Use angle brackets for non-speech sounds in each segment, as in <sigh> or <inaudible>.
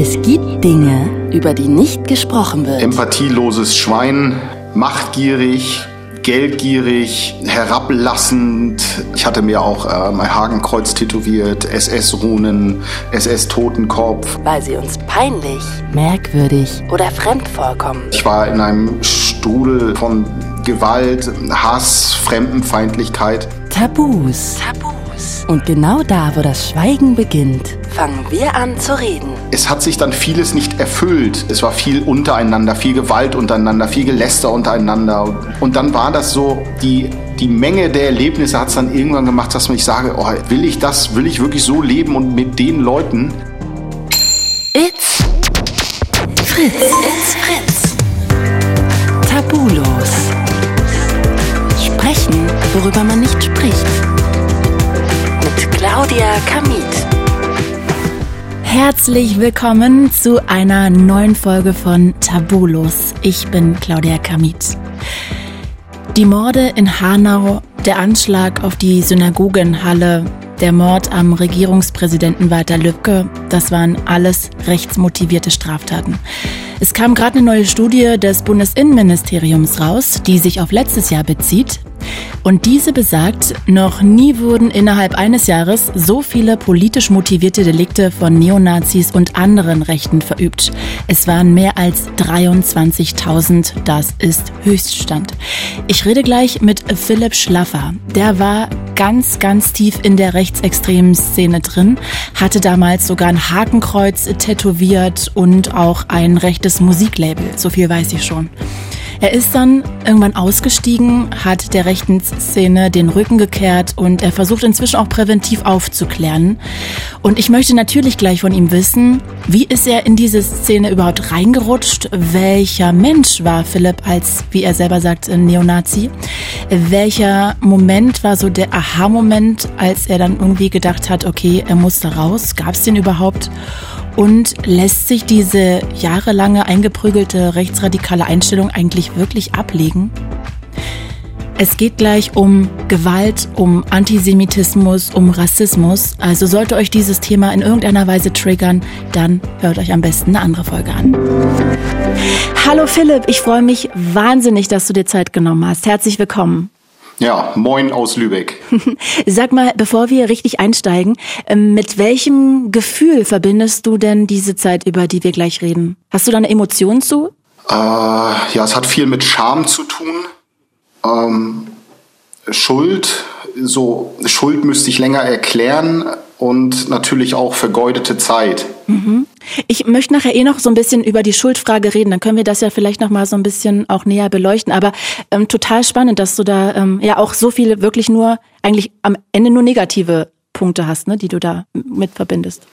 Es gibt Dinge, über die nicht gesprochen wird. Empathieloses Schwein, machtgierig, geldgierig, herablassend. Ich hatte mir auch äh, mein Hakenkreuz tätowiert, SS-Runen, SS-Totenkopf. Weil sie uns peinlich, merkwürdig oder fremd vorkommen. Ich war in einem Strudel von Gewalt, Hass, Fremdenfeindlichkeit. Tabus. Tabus. Und genau da, wo das Schweigen beginnt, fangen wir an zu reden. Es hat sich dann vieles nicht erfüllt. Es war viel untereinander, viel Gewalt untereinander, viel Geläster untereinander. Und dann war das so, die, die Menge der Erlebnisse hat es dann irgendwann gemacht, dass ich sage, oh, will ich das, will ich wirklich so leben und mit den Leuten? It's Fritz. Herzlich willkommen zu einer neuen Folge von Tabulos. Ich bin Claudia Kamit. Die Morde in Hanau, der Anschlag auf die Synagogenhalle, der Mord am Regierungspräsidenten Walter Lübcke, das waren alles rechtsmotivierte Straftaten. Es kam gerade eine neue Studie des Bundesinnenministeriums raus, die sich auf letztes Jahr bezieht. Und diese besagt, noch nie wurden innerhalb eines Jahres so viele politisch motivierte Delikte von Neonazis und anderen Rechten verübt. Es waren mehr als 23.000. Das ist Höchststand. Ich rede gleich mit Philipp Schlaffer. Der war ganz, ganz tief in der rechtsextremen Szene drin, hatte damals sogar ein Hakenkreuz tätowiert und auch ein rechtes Musiklabel. So viel weiß ich schon. Er ist dann irgendwann ausgestiegen, hat der rechten Szene den Rücken gekehrt und er versucht inzwischen auch präventiv aufzuklären. Und ich möchte natürlich gleich von ihm wissen, wie ist er in diese Szene überhaupt reingerutscht? Welcher Mensch war Philipp als, wie er selber sagt, Neonazi? Welcher Moment war so der Aha-Moment, als er dann irgendwie gedacht hat, okay, er muss da raus? Gab es den überhaupt? Und lässt sich diese jahrelange eingeprügelte rechtsradikale Einstellung eigentlich wirklich ablegen? Es geht gleich um Gewalt, um Antisemitismus, um Rassismus. Also sollte euch dieses Thema in irgendeiner Weise triggern, dann hört euch am besten eine andere Folge an. Hallo Philipp, ich freue mich wahnsinnig, dass du dir Zeit genommen hast. Herzlich willkommen. Ja, moin aus Lübeck. <laughs> Sag mal, bevor wir richtig einsteigen, ähm, mit welchem Gefühl verbindest du denn diese Zeit, über die wir gleich reden? Hast du da eine Emotion zu? Äh, ja, es hat viel mit Scham zu tun. Ähm, Schuld, so Schuld müsste ich länger erklären und natürlich auch vergeudete Zeit. Mhm. Ich möchte nachher eh noch so ein bisschen über die Schuldfrage reden, dann können wir das ja vielleicht noch mal so ein bisschen auch näher beleuchten. Aber ähm, total spannend, dass du da ähm, ja auch so viele wirklich nur eigentlich am Ende nur negative Punkte hast, ne, die du da mit verbindest.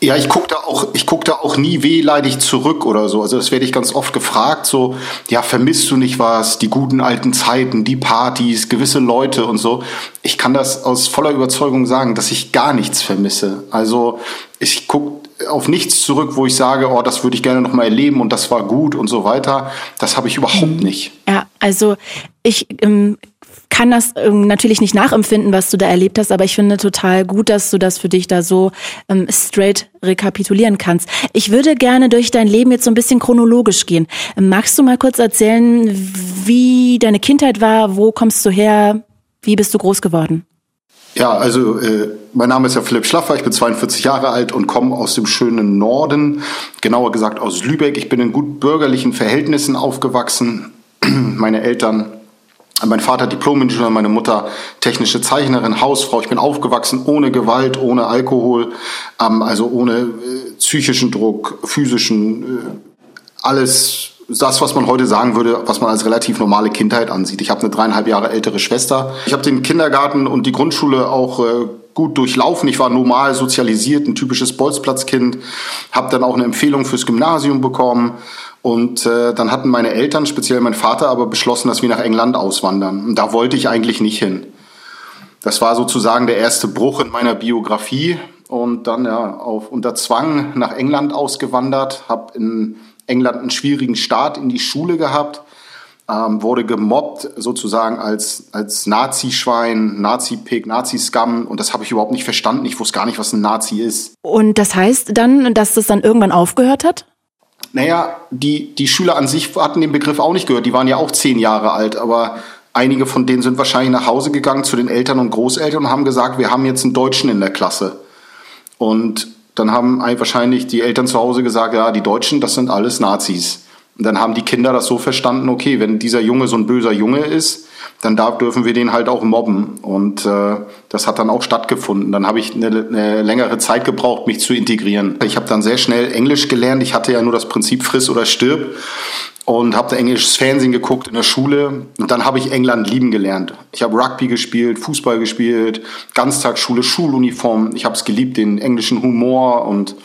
Ja, ich gucke da auch, ich guck da auch nie wehleidig zurück oder so. Also das werde ich ganz oft gefragt, so, ja, vermisst du nicht was, die guten alten Zeiten, die Partys, gewisse Leute und so. Ich kann das aus voller Überzeugung sagen, dass ich gar nichts vermisse. Also ich gucke auf nichts zurück, wo ich sage, oh, das würde ich gerne noch mal erleben und das war gut und so weiter. Das habe ich überhaupt mhm. nicht. Ja, also ich ähm, kann das ähm, natürlich nicht nachempfinden, was du da erlebt hast, aber ich finde total gut, dass du das für dich da so ähm, straight rekapitulieren kannst. Ich würde gerne durch dein Leben jetzt so ein bisschen chronologisch gehen. Magst du mal kurz erzählen, wie deine Kindheit war? Wo kommst du her? Wie bist du groß geworden? Ja, also äh, mein Name ist ja Philipp Schlaffer, ich bin 42 Jahre alt und komme aus dem schönen Norden, genauer gesagt aus Lübeck. Ich bin in gut bürgerlichen Verhältnissen aufgewachsen. <clears throat> Meine Eltern mein Vater Diplom-Ingenieur, meine Mutter technische Zeichnerin, Hausfrau. Ich bin aufgewachsen ohne Gewalt, ohne Alkohol, ähm, also ohne äh, psychischen Druck, physischen, äh, alles das, was man heute sagen würde, was man als relativ normale Kindheit ansieht. Ich habe eine dreieinhalb Jahre ältere Schwester. Ich habe den Kindergarten und die Grundschule auch äh, gut durchlaufen. Ich war normal sozialisiert, ein typisches Bolzplatzkind. Habe dann auch eine Empfehlung fürs Gymnasium bekommen und äh, dann hatten meine Eltern, speziell mein Vater, aber beschlossen, dass wir nach England auswandern. Und da wollte ich eigentlich nicht hin. Das war sozusagen der erste Bruch in meiner Biografie. Und dann ja auf unter Zwang nach England ausgewandert, habe in England einen schwierigen Start in die Schule gehabt. ähm, wurde gemobbt sozusagen als, als Nazi-Schwein, Nazi-Pig, Nazi-Scum und das habe ich überhaupt nicht verstanden. Ich wusste gar nicht, was ein Nazi ist. Und das heißt dann, dass das dann irgendwann aufgehört hat? Naja, die, die Schüler an sich hatten den Begriff auch nicht gehört. Die waren ja auch zehn Jahre alt, aber einige von denen sind wahrscheinlich nach Hause gegangen zu den Eltern und Großeltern und haben gesagt, wir haben jetzt einen Deutschen in der Klasse. Und dann haben wahrscheinlich die Eltern zu Hause gesagt, ja, die Deutschen, das sind alles Nazis. Und dann haben die Kinder das so verstanden, okay, wenn dieser Junge so ein böser Junge ist, dann darf, dürfen wir den halt auch mobben. Und äh, das hat dann auch stattgefunden. Dann habe ich eine, eine längere Zeit gebraucht, mich zu integrieren. Ich habe dann sehr schnell Englisch gelernt. Ich hatte ja nur das Prinzip friss oder stirb und habe da englisches Fernsehen geguckt in der Schule. Und dann habe ich England lieben gelernt. Ich habe Rugby gespielt, Fußball gespielt, Ganztagsschule, Schuluniform. Ich habe es geliebt, den englischen Humor und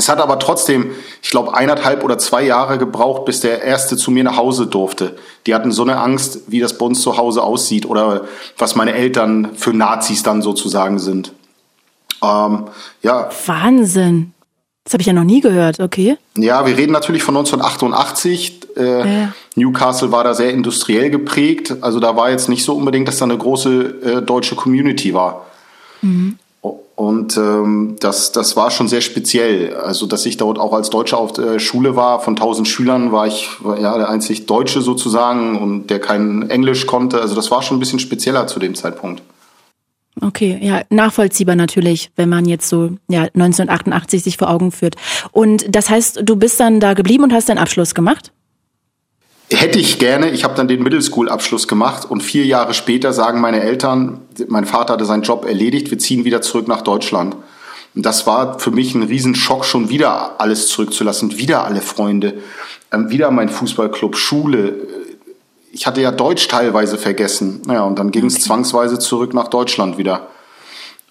es hat aber trotzdem, ich glaube, eineinhalb oder zwei Jahre gebraucht, bis der Erste zu mir nach Hause durfte. Die hatten so eine Angst, wie das bei uns zu Hause aussieht oder was meine Eltern für Nazis dann sozusagen sind. Ähm, ja. Wahnsinn. Das habe ich ja noch nie gehört, okay. Ja, wir reden natürlich von 1988. Äh, ja. Newcastle war da sehr industriell geprägt. Also da war jetzt nicht so unbedingt, dass da eine große äh, deutsche Community war. Mhm. Und ähm, das, das war schon sehr speziell. Also, dass ich dort auch als Deutscher auf der Schule war, von 1000 Schülern war ich war, ja der einzig Deutsche sozusagen und der kein Englisch konnte. Also, das war schon ein bisschen spezieller zu dem Zeitpunkt. Okay, ja, nachvollziehbar natürlich, wenn man jetzt so ja 1988 sich vor Augen führt. Und das heißt, du bist dann da geblieben und hast deinen Abschluss gemacht? Hätte ich gerne. Ich habe dann den Middle School Abschluss gemacht und vier Jahre später sagen meine Eltern, mein Vater hatte seinen Job erledigt, wir ziehen wieder zurück nach Deutschland. Und das war für mich ein Riesenschock, schon wieder alles zurückzulassen, wieder alle Freunde, ähm, wieder mein Fußballclub, Schule. Ich hatte ja Deutsch teilweise vergessen. Naja, und dann ging es okay. zwangsweise zurück nach Deutschland wieder.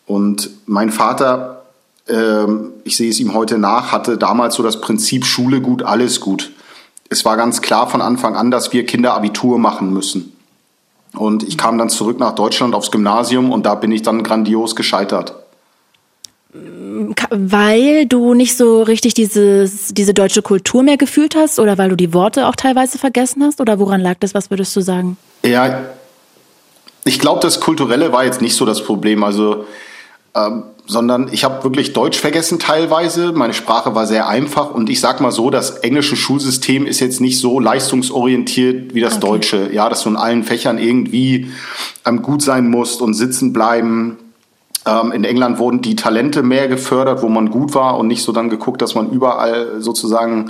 Und mein Vater, ähm, ich sehe es ihm heute nach, hatte damals so das Prinzip Schule gut, alles gut es war ganz klar von Anfang an, dass wir Kinder Abitur machen müssen. Und ich kam dann zurück nach Deutschland aufs Gymnasium und da bin ich dann grandios gescheitert. Weil du nicht so richtig dieses, diese deutsche Kultur mehr gefühlt hast oder weil du die Worte auch teilweise vergessen hast? Oder woran lag das? Was würdest du sagen? Ja, ich glaube, das Kulturelle war jetzt nicht so das Problem. Also ähm, sondern ich habe wirklich Deutsch vergessen teilweise. Meine Sprache war sehr einfach und ich sag mal so, das englische Schulsystem ist jetzt nicht so leistungsorientiert wie das okay. deutsche. Ja, dass du in allen Fächern irgendwie ähm, gut sein musst und sitzen bleiben. Ähm, in England wurden die Talente mehr gefördert, wo man gut war und nicht so dann geguckt, dass man überall sozusagen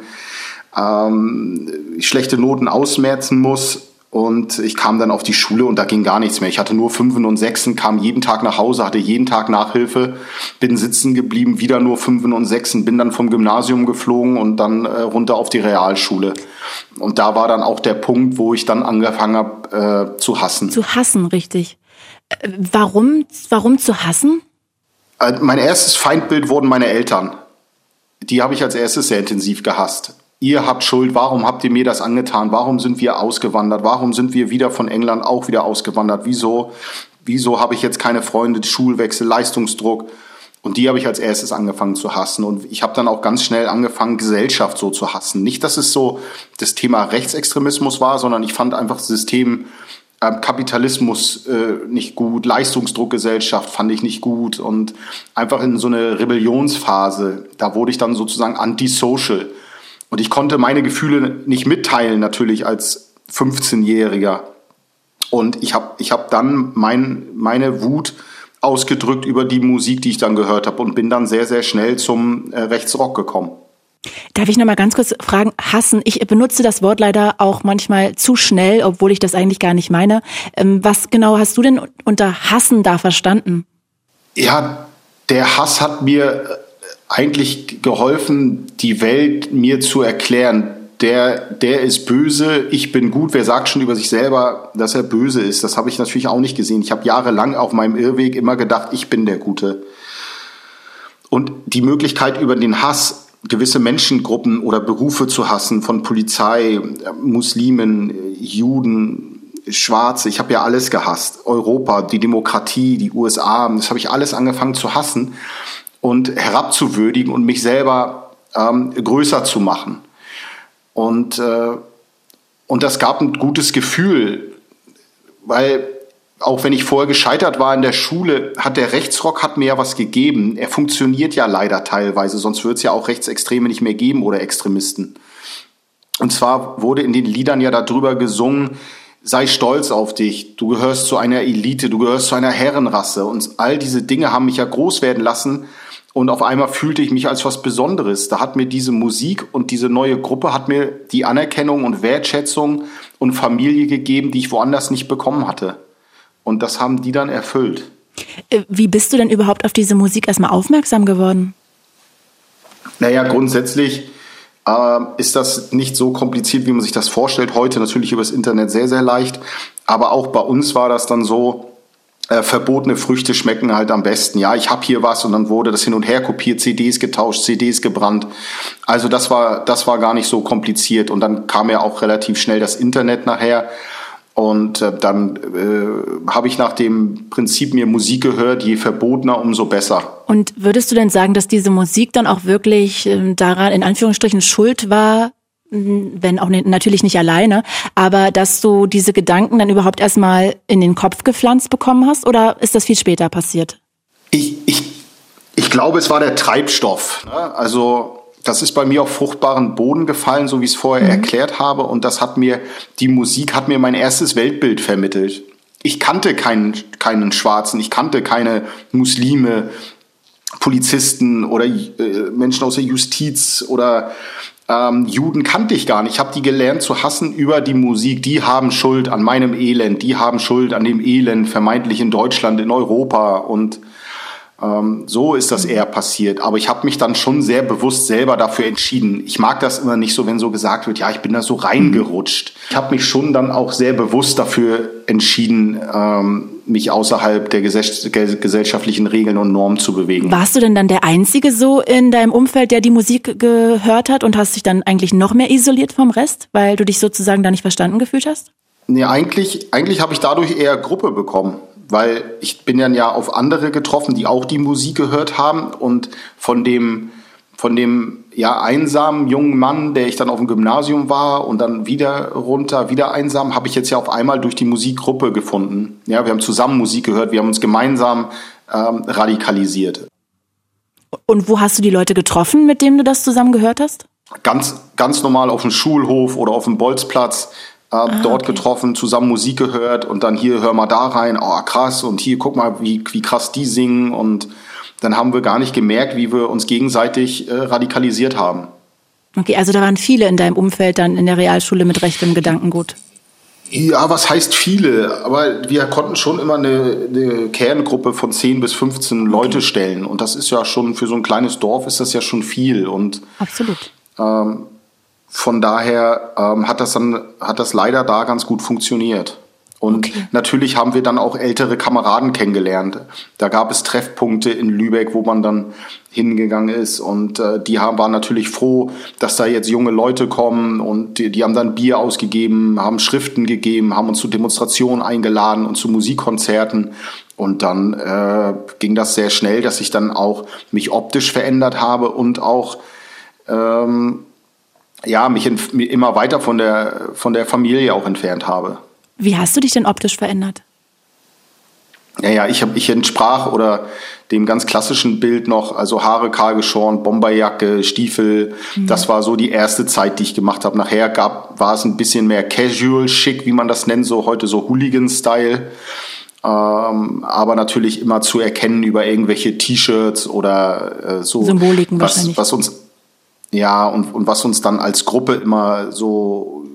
ähm, schlechte Noten ausmerzen muss. Und ich kam dann auf die Schule und da ging gar nichts mehr. Ich hatte nur Fünfen und Sechsen, kam jeden Tag nach Hause, hatte jeden Tag Nachhilfe, bin sitzen geblieben, wieder nur Fünfen und Sechsen, bin dann vom Gymnasium geflogen und dann äh, runter auf die Realschule. Und da war dann auch der Punkt, wo ich dann angefangen habe äh, zu hassen. Zu hassen, richtig. Äh, warum, warum zu hassen? Äh, mein erstes Feindbild wurden meine Eltern. Die habe ich als erstes sehr intensiv gehasst ihr habt Schuld, warum habt ihr mir das angetan, warum sind wir ausgewandert, warum sind wir wieder von England auch wieder ausgewandert, wieso, wieso habe ich jetzt keine Freunde, Schulwechsel, Leistungsdruck. Und die habe ich als erstes angefangen zu hassen. Und ich habe dann auch ganz schnell angefangen, Gesellschaft so zu hassen. Nicht, dass es so das Thema Rechtsextremismus war, sondern ich fand einfach System äh, Kapitalismus äh, nicht gut, Leistungsdruckgesellschaft fand ich nicht gut und einfach in so eine Rebellionsphase, da wurde ich dann sozusagen antisocial. Und ich konnte meine Gefühle nicht mitteilen, natürlich als 15-Jähriger. Und ich habe ich hab dann mein, meine Wut ausgedrückt über die Musik, die ich dann gehört habe und bin dann sehr, sehr schnell zum äh, Rechtsrock gekommen. Darf ich noch mal ganz kurz fragen, hassen? Ich benutze das Wort leider auch manchmal zu schnell, obwohl ich das eigentlich gar nicht meine. Ähm, was genau hast du denn unter Hassen da verstanden? Ja, der Hass hat mir eigentlich geholfen, die Welt mir zu erklären. Der, der ist böse, ich bin gut. Wer sagt schon über sich selber, dass er böse ist? Das habe ich natürlich auch nicht gesehen. Ich habe jahrelang auf meinem Irrweg immer gedacht, ich bin der Gute. Und die Möglichkeit über den Hass gewisse Menschengruppen oder Berufe zu hassen, von Polizei, Muslimen, Juden, Schwarze, ich habe ja alles gehasst. Europa, die Demokratie, die USA, das habe ich alles angefangen zu hassen und herabzuwürdigen und mich selber ähm, größer zu machen. Und äh, und das gab ein gutes Gefühl, weil auch wenn ich vorher gescheitert war in der Schule, hat der Rechtsrock hat mir ja was gegeben. Er funktioniert ja leider teilweise, sonst würde es ja auch Rechtsextreme nicht mehr geben oder Extremisten. Und zwar wurde in den Liedern ja darüber gesungen, sei stolz auf dich, du gehörst zu einer Elite, du gehörst zu einer Herrenrasse. Und all diese Dinge haben mich ja groß werden lassen. Und auf einmal fühlte ich mich als was Besonderes. Da hat mir diese Musik und diese neue Gruppe hat mir die Anerkennung und Wertschätzung und Familie gegeben, die ich woanders nicht bekommen hatte. Und das haben die dann erfüllt. Äh, wie bist du denn überhaupt auf diese Musik erstmal aufmerksam geworden? Naja, grundsätzlich äh, ist das nicht so kompliziert, wie man sich das vorstellt. Heute natürlich übers Internet sehr, sehr leicht. Aber auch bei uns war das dann so, äh, verbotene Früchte schmecken halt am besten. Ja, ich habe hier was und dann wurde das hin und her kopiert, CDs getauscht, CDs gebrannt. Also das war, das war gar nicht so kompliziert. Und dann kam ja auch relativ schnell das Internet nachher. Und äh, dann äh, habe ich nach dem Prinzip mir Musik gehört, je verbotener, umso besser. Und würdest du denn sagen, dass diese Musik dann auch wirklich äh, daran in Anführungsstrichen schuld war, wenn auch ne, natürlich nicht alleine, aber dass du diese Gedanken dann überhaupt erstmal in den Kopf gepflanzt bekommen hast oder ist das viel später passiert? Ich, ich, ich glaube, es war der Treibstoff. Ne? Also das ist bei mir auf fruchtbaren Boden gefallen, so wie ich es vorher mhm. erklärt habe. Und das hat mir, die Musik hat mir mein erstes Weltbild vermittelt. Ich kannte keinen, keinen Schwarzen, ich kannte keine Muslime, Polizisten oder äh, Menschen aus der Justiz oder ähm, Juden kannte ich gar nicht. Ich habe die gelernt zu hassen über die Musik. Die haben Schuld an meinem Elend, die haben Schuld an dem Elend, vermeintlich in Deutschland, in Europa und ähm, so ist das eher passiert. Aber ich habe mich dann schon sehr bewusst selber dafür entschieden. Ich mag das immer nicht so, wenn so gesagt wird, ja, ich bin da so reingerutscht. Ich habe mich schon dann auch sehr bewusst dafür entschieden, ähm, mich außerhalb der gesellschaftlichen Regeln und Normen zu bewegen. Warst du denn dann der Einzige so in deinem Umfeld, der die Musik gehört hat und hast dich dann eigentlich noch mehr isoliert vom Rest, weil du dich sozusagen da nicht verstanden gefühlt hast? Nee, eigentlich, eigentlich habe ich dadurch eher Gruppe bekommen weil ich bin dann ja auf andere getroffen, die auch die Musik gehört haben und von dem von dem ja einsamen jungen Mann, der ich dann auf dem Gymnasium war und dann wieder runter, wieder einsam, habe ich jetzt ja auf einmal durch die Musikgruppe gefunden. Ja, wir haben zusammen Musik gehört, wir haben uns gemeinsam ähm, radikalisiert. Und wo hast du die Leute getroffen, mit denen du das zusammen gehört hast? Ganz, ganz normal auf dem Schulhof oder auf dem Bolzplatz äh, ah, dort okay. getroffen, zusammen Musik gehört und dann hier hör mal da rein, oh krass und hier guck mal, wie, wie krass die singen und dann haben wir gar nicht gemerkt, wie wir uns gegenseitig äh, radikalisiert haben. Okay, also da waren viele in deinem Umfeld dann in der Realschule mit rechtem Gedankengut. Ja, was heißt viele? Aber wir konnten schon immer eine, eine Kerngruppe von 10 bis 15 Leute okay. stellen. Und das ist ja schon, für so ein kleines Dorf ist das ja schon viel. Und, Absolut. Ähm, von daher ähm, hat das dann hat das leider da ganz gut funktioniert. Und okay. natürlich haben wir dann auch ältere Kameraden kennengelernt. Da gab es Treffpunkte in Lübeck, wo man dann hingegangen ist. Und äh, die haben, waren natürlich froh, dass da jetzt junge Leute kommen. Und die, die haben dann Bier ausgegeben, haben Schriften gegeben, haben uns zu Demonstrationen eingeladen und zu Musikkonzerten. Und dann äh, ging das sehr schnell, dass ich dann auch mich optisch verändert habe und auch ähm, ja, mich in, immer weiter von der, von der Familie auch entfernt habe. Wie hast du dich denn optisch verändert? Ja, ja, ich, hab, ich entsprach oder dem ganz klassischen Bild noch, also Haare kahl geschoren, Bomberjacke, Stiefel. Mhm. Das war so die erste Zeit, die ich gemacht habe. Nachher gab, war es ein bisschen mehr casual, schick, wie man das nennt, so heute so Hooligan-Style. Ähm, aber natürlich immer zu erkennen über irgendwelche T-Shirts oder äh, so. Symboliken was, wahrscheinlich. Was uns ja, und, und was uns dann als Gruppe immer so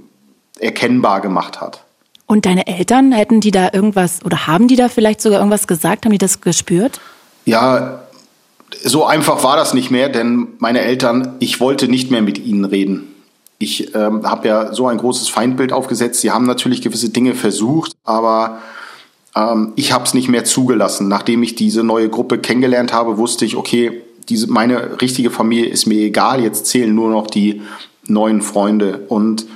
erkennbar gemacht hat. Und deine Eltern, hätten die da irgendwas oder haben die da vielleicht sogar irgendwas gesagt? Haben die das gespürt? Ja, so einfach war das nicht mehr, denn meine Eltern, ich wollte nicht mehr mit ihnen reden. Ich ähm, habe ja so ein großes Feindbild aufgesetzt. Sie haben natürlich gewisse Dinge versucht, aber ähm, ich habe es nicht mehr zugelassen. Nachdem ich diese neue Gruppe kennengelernt habe, wusste ich, okay, diese, meine richtige Familie ist mir egal, jetzt zählen nur noch die neuen Freunde. Und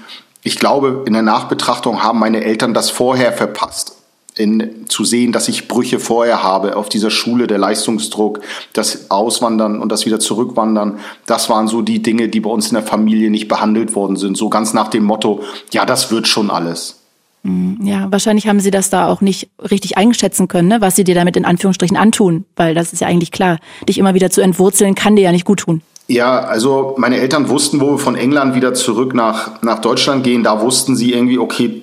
ich glaube, in der Nachbetrachtung haben meine Eltern das vorher verpasst. in, zu sehen, dass ich Brüche vorher habe auf dieser Schule, der Leistungsdruck, das Auswandern und das wieder Zurückwandern, das waren so die Dinge, die bei uns in der Familie nicht behandelt worden sind. So ganz nach dem Motto, ja, das wird schon alles. Mhm. Ja, wahrscheinlich haben sie das da auch nicht richtig einschätzen können, ne, was sie dir damit in Anführungsstrichen antun, weil das ist ja eigentlich klar. Dich immer wieder zu entwurzeln, kann dir ja nicht gut tun. Ja, also meine Eltern wussten, wo wir von England wieder zurück nach, nach Deutschland gehen, da wussten sie irgendwie, okay,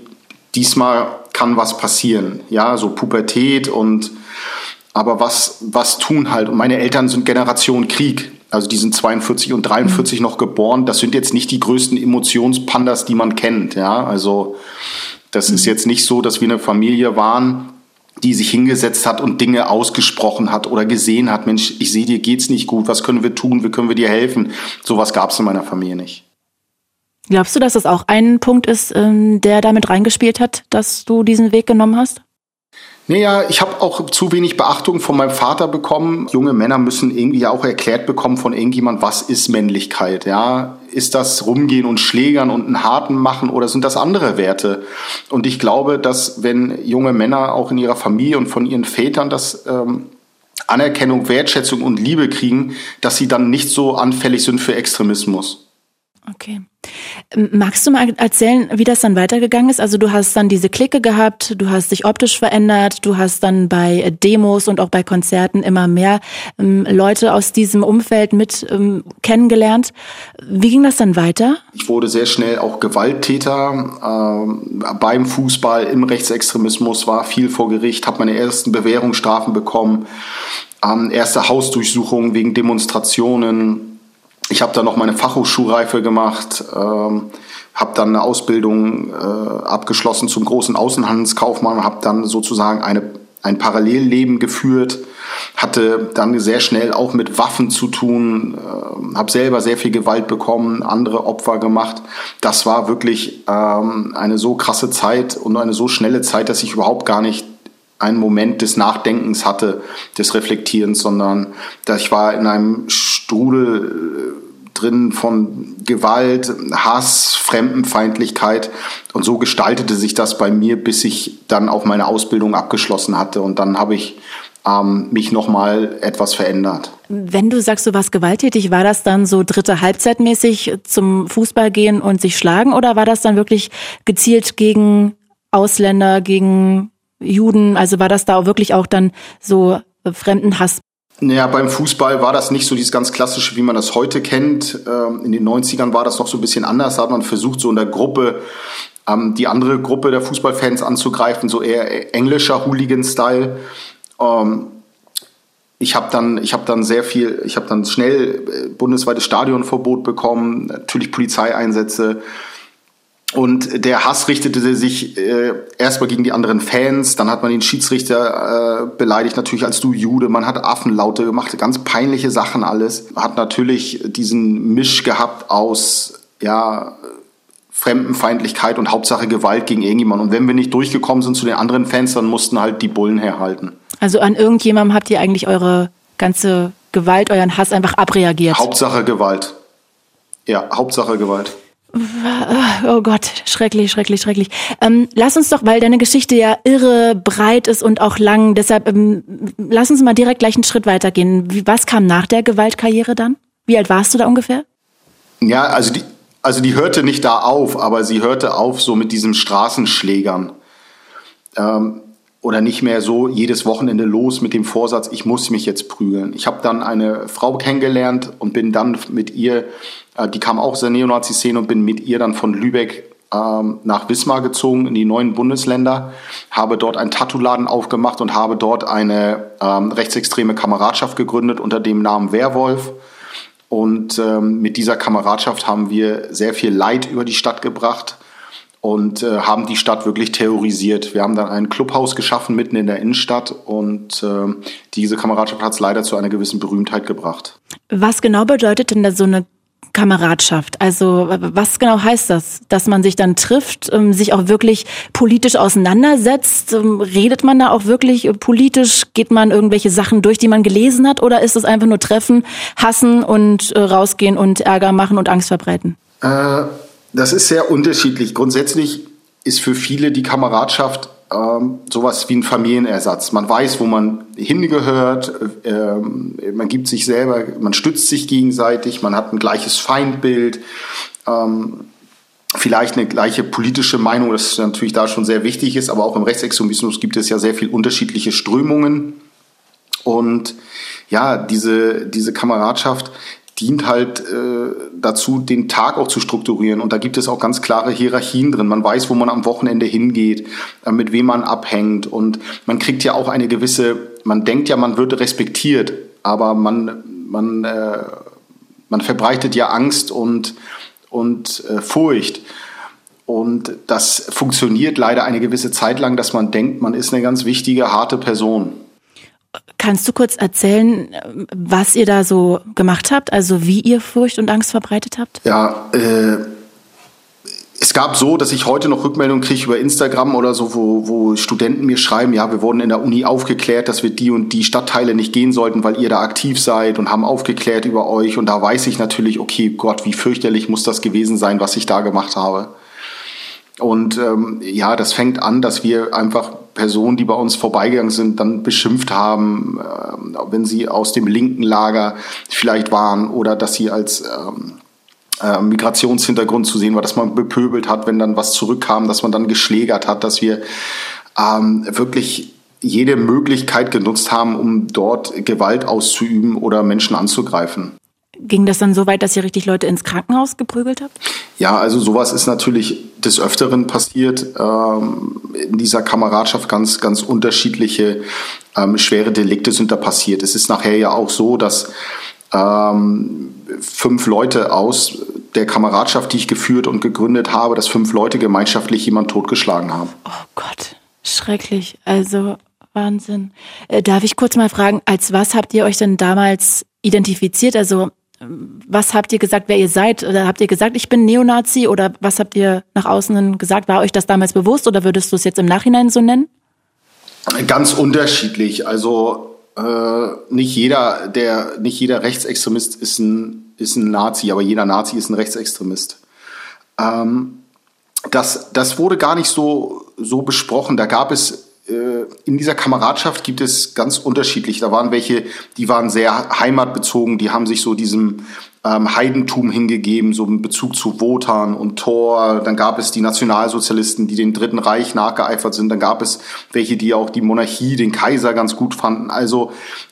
diesmal kann was passieren. Ja, so Pubertät und aber was, was tun halt? Und meine Eltern sind Generation Krieg. Also die sind 42 und 43 mhm. noch geboren. Das sind jetzt nicht die größten Emotionspandas, die man kennt. Ja, also das ist jetzt nicht so, dass wir eine Familie waren, die sich hingesetzt hat und Dinge ausgesprochen hat oder gesehen hat, Mensch, ich sehe dir geht's nicht gut, was können wir tun, wie können wir dir helfen? Sowas gab es in meiner Familie nicht. Glaubst du, dass das auch ein Punkt ist, ähm, der damit reingespielt hat, dass du diesen Weg genommen hast? Naja, ich habe auch zu wenig Beachtung von meinem Vater bekommen. Junge Männer müssen irgendwie auch erklärt bekommen von irgendjemand, was ist Männlichkeit, ja? Ist das rumgehen und schlägern und einen harten machen oder sind das andere Werte? Und ich glaube, dass wenn junge Männer auch in ihrer Familie und von ihren Vätern das ähm, Anerkennung, Wertschätzung und Liebe kriegen, dass sie dann nicht so anfällig sind für Extremismus. Okay. Magst du mal erzählen, wie das dann weitergegangen ist? Also du hast dann diese Clique gehabt, du hast dich optisch verändert, du hast dann bei Demos und auch bei Konzerten immer mehr ähm, Leute aus diesem Umfeld mit ähm, kennengelernt. Wie ging das dann weiter? Ich wurde sehr schnell auch Gewalttäter ähm, beim Fußball, im Rechtsextremismus, war viel vor Gericht, habe meine ersten Bewährungsstrafen bekommen, ähm, erste Hausdurchsuchungen wegen Demonstrationen ich habe dann noch meine Fachhochschulreife gemacht, ähm, habe dann eine Ausbildung äh, abgeschlossen zum großen Außenhandelskaufmann, habe dann sozusagen eine, ein Parallelleben geführt, hatte dann sehr schnell auch mit Waffen zu tun, äh, habe selber sehr viel Gewalt bekommen, andere Opfer gemacht. Das war wirklich ähm, eine so krasse Zeit und eine so schnelle Zeit, dass ich überhaupt gar nicht einen Moment des Nachdenkens hatte, des Reflektierens, sondern dass ich war in einem Strudel äh, drin von Gewalt, Hass, Fremdenfeindlichkeit. Und so gestaltete sich das bei mir, bis ich dann auch meine Ausbildung abgeschlossen hatte. Und dann habe ich ähm, mich nochmal etwas verändert. Wenn du sagst, du warst gewalttätig, war das dann so dritte Halbzeitmäßig zum Fußball gehen und sich schlagen? Oder war das dann wirklich gezielt gegen Ausländer, gegen Juden? Also war das da wirklich auch dann so äh, Fremdenhass? Naja, beim Fußball war das nicht so dieses ganz klassische, wie man das heute kennt. Ähm, in den 90ern war das noch so ein bisschen anders. Da hat man versucht, so in der Gruppe ähm, die andere Gruppe der Fußballfans anzugreifen, so eher englischer Hooligan-Style. Ähm, ich habe dann, ich habe dann sehr viel, ich habe dann schnell äh, bundesweites Stadionverbot bekommen, natürlich Polizeieinsätze. Und der Hass richtete sich äh, erstmal gegen die anderen Fans, dann hat man den Schiedsrichter äh, beleidigt, natürlich als du Jude, man hat Affenlaute gemacht, ganz peinliche Sachen alles. Hat natürlich diesen Misch gehabt aus, ja, Fremdenfeindlichkeit und Hauptsache Gewalt gegen irgendjemand. Und wenn wir nicht durchgekommen sind zu den anderen Fans, dann mussten halt die Bullen herhalten. Also an irgendjemandem habt ihr eigentlich eure ganze Gewalt, euren Hass einfach abreagiert? Hauptsache Gewalt. Ja, Hauptsache Gewalt. Oh Gott, schrecklich, schrecklich, schrecklich. Ähm, lass uns doch, weil deine Geschichte ja irre breit ist und auch lang, deshalb ähm, lass uns mal direkt gleich einen Schritt weitergehen. Was kam nach der Gewaltkarriere dann? Wie alt warst du da ungefähr? Ja, also die, also die hörte nicht da auf, aber sie hörte auf so mit diesen Straßenschlägern. Ähm, oder nicht mehr so jedes Wochenende los mit dem Vorsatz, ich muss mich jetzt prügeln. Ich habe dann eine Frau kennengelernt und bin dann mit ihr, äh, die kam auch aus der Neonazi-Szene und bin mit ihr dann von Lübeck ähm, nach Wismar gezogen in die neuen Bundesländer, habe dort einen Tattoo-Laden aufgemacht und habe dort eine ähm, rechtsextreme Kameradschaft gegründet unter dem Namen Werwolf. Und ähm, mit dieser Kameradschaft haben wir sehr viel Leid über die Stadt gebracht und äh, haben die Stadt wirklich terrorisiert. Wir haben dann ein Clubhaus geschaffen mitten in der Innenstadt und äh, diese Kameradschaft hat es leider zu einer gewissen Berühmtheit gebracht. Was genau bedeutet denn da so eine Kameradschaft? Also was genau heißt das? Dass man sich dann trifft, ähm, sich auch wirklich politisch auseinandersetzt? Ähm, redet man da auch wirklich politisch? Geht man irgendwelche Sachen durch, die man gelesen hat? Oder ist es einfach nur Treffen, hassen und äh, rausgehen und Ärger machen und Angst verbreiten? Äh das ist sehr unterschiedlich. Grundsätzlich ist für viele die Kameradschaft ähm, sowas wie ein Familienersatz. Man weiß, wo man hingehört, ähm, man gibt sich selber, man stützt sich gegenseitig, man hat ein gleiches Feindbild, ähm, vielleicht eine gleiche politische Meinung, das natürlich da schon sehr wichtig ist, aber auch im Rechtsextremismus gibt es ja sehr viel unterschiedliche Strömungen. Und ja, diese, diese Kameradschaft, dient halt äh, dazu, den Tag auch zu strukturieren. Und da gibt es auch ganz klare Hierarchien drin. Man weiß, wo man am Wochenende hingeht, äh, mit wem man abhängt. Und man kriegt ja auch eine gewisse, man denkt ja, man wird respektiert, aber man, man, äh, man verbreitet ja Angst und, und äh, Furcht. Und das funktioniert leider eine gewisse Zeit lang, dass man denkt, man ist eine ganz wichtige, harte Person. Kannst du kurz erzählen, was ihr da so gemacht habt, also wie ihr Furcht und Angst verbreitet habt? Ja, äh, es gab so, dass ich heute noch Rückmeldungen kriege über Instagram oder so, wo, wo Studenten mir schreiben, ja, wir wurden in der Uni aufgeklärt, dass wir die und die Stadtteile nicht gehen sollten, weil ihr da aktiv seid und haben aufgeklärt über euch. Und da weiß ich natürlich, okay, Gott, wie fürchterlich muss das gewesen sein, was ich da gemacht habe. Und ähm, ja, das fängt an, dass wir einfach Personen, die bei uns vorbeigegangen sind, dann beschimpft haben, äh, wenn sie aus dem linken Lager vielleicht waren oder dass sie als ähm, äh, Migrationshintergrund zu sehen war, dass man bepöbelt hat, wenn dann was zurückkam, dass man dann geschlägert hat, dass wir ähm, wirklich jede Möglichkeit genutzt haben, um dort Gewalt auszuüben oder Menschen anzugreifen. Ging das dann so weit, dass ihr richtig Leute ins Krankenhaus geprügelt habt? Ja, also sowas ist natürlich des Öfteren passiert. Ähm, in dieser Kameradschaft ganz, ganz unterschiedliche ähm, schwere Delikte sind da passiert. Es ist nachher ja auch so, dass ähm, fünf Leute aus der Kameradschaft, die ich geführt und gegründet habe, dass fünf Leute gemeinschaftlich jemand totgeschlagen haben. Oh Gott, schrecklich. Also Wahnsinn. Äh, darf ich kurz mal fragen, als was habt ihr euch denn damals identifiziert? Also was habt ihr gesagt, wer ihr seid? Oder habt ihr gesagt, ich bin Neonazi? Oder was habt ihr nach außen gesagt? War euch das damals bewusst oder würdest du es jetzt im Nachhinein so nennen? Ganz unterschiedlich. Also äh, nicht jeder, der nicht jeder Rechtsextremist ist ein ist ein Nazi, aber jeder Nazi ist ein Rechtsextremist. Ähm, das das wurde gar nicht so so besprochen. Da gab es in dieser Kameradschaft gibt es ganz unterschiedlich. Da waren welche, die waren sehr heimatbezogen, die haben sich so diesem ähm, Heidentum hingegeben, so im Bezug zu Wotan und Thor. Dann gab es die Nationalsozialisten, die dem Dritten Reich nachgeeifert sind. Dann gab es welche, die auch die Monarchie, den Kaiser ganz gut fanden. Also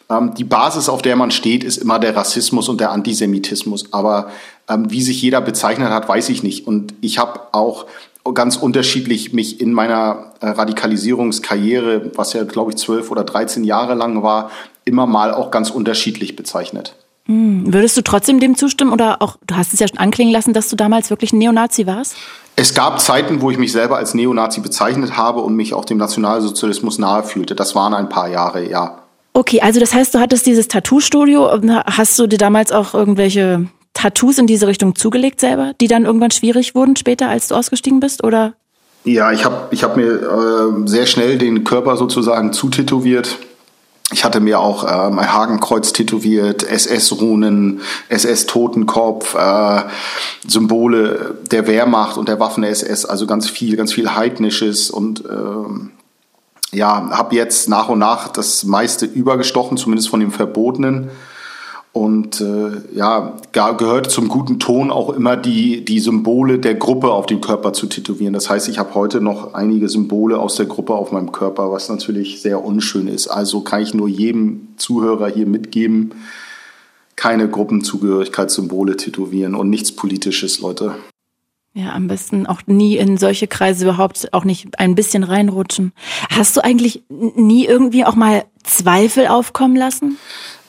ähm, die Basis, auf der man steht, ist immer der Rassismus und der Antisemitismus. Aber ähm, wie sich jeder bezeichnet hat, weiß ich nicht. Und ich habe auch ganz unterschiedlich mich in meiner äh, Radikalisierungskarriere, was ja, glaube ich, zwölf oder dreizehn Jahre lang war, immer mal auch ganz unterschiedlich bezeichnet. Hm. Würdest du trotzdem dem zustimmen oder auch, du hast es ja schon anklingen lassen, dass du damals wirklich ein Neonazi warst? Es gab Zeiten, wo ich mich selber als Neonazi bezeichnet habe und mich auch dem Nationalsozialismus nahe fühlte. Das waren ein paar Jahre, ja. Okay, also das heißt, du hattest dieses Tattoo-Studio. Hast du dir damals auch irgendwelche Tattoos in diese Richtung zugelegt selber, die dann irgendwann schwierig wurden später, als du ausgestiegen bist, oder? Ja, ich habe ich hab mir äh, sehr schnell den Körper sozusagen zutätowiert. Ich hatte mir auch äh, mein Hakenkreuz tätowiert, SS-Runen, SS-Totenkopf, äh, Symbole der Wehrmacht und der Waffen-SS, also ganz viel, ganz viel Heidnisches und äh, ja, habe jetzt nach und nach das meiste übergestochen, zumindest von dem Verbotenen. Und äh, ja, gehört zum guten Ton auch immer die, die Symbole der Gruppe auf dem Körper zu tätowieren. Das heißt, ich habe heute noch einige Symbole aus der Gruppe auf meinem Körper, was natürlich sehr unschön ist. Also kann ich nur jedem Zuhörer hier mitgeben, keine Gruppenzugehörigkeitssymbole tätowieren und nichts Politisches, Leute. Ja, am besten auch nie in solche Kreise überhaupt auch nicht ein bisschen reinrutschen. Hast du eigentlich nie irgendwie auch mal Zweifel aufkommen lassen?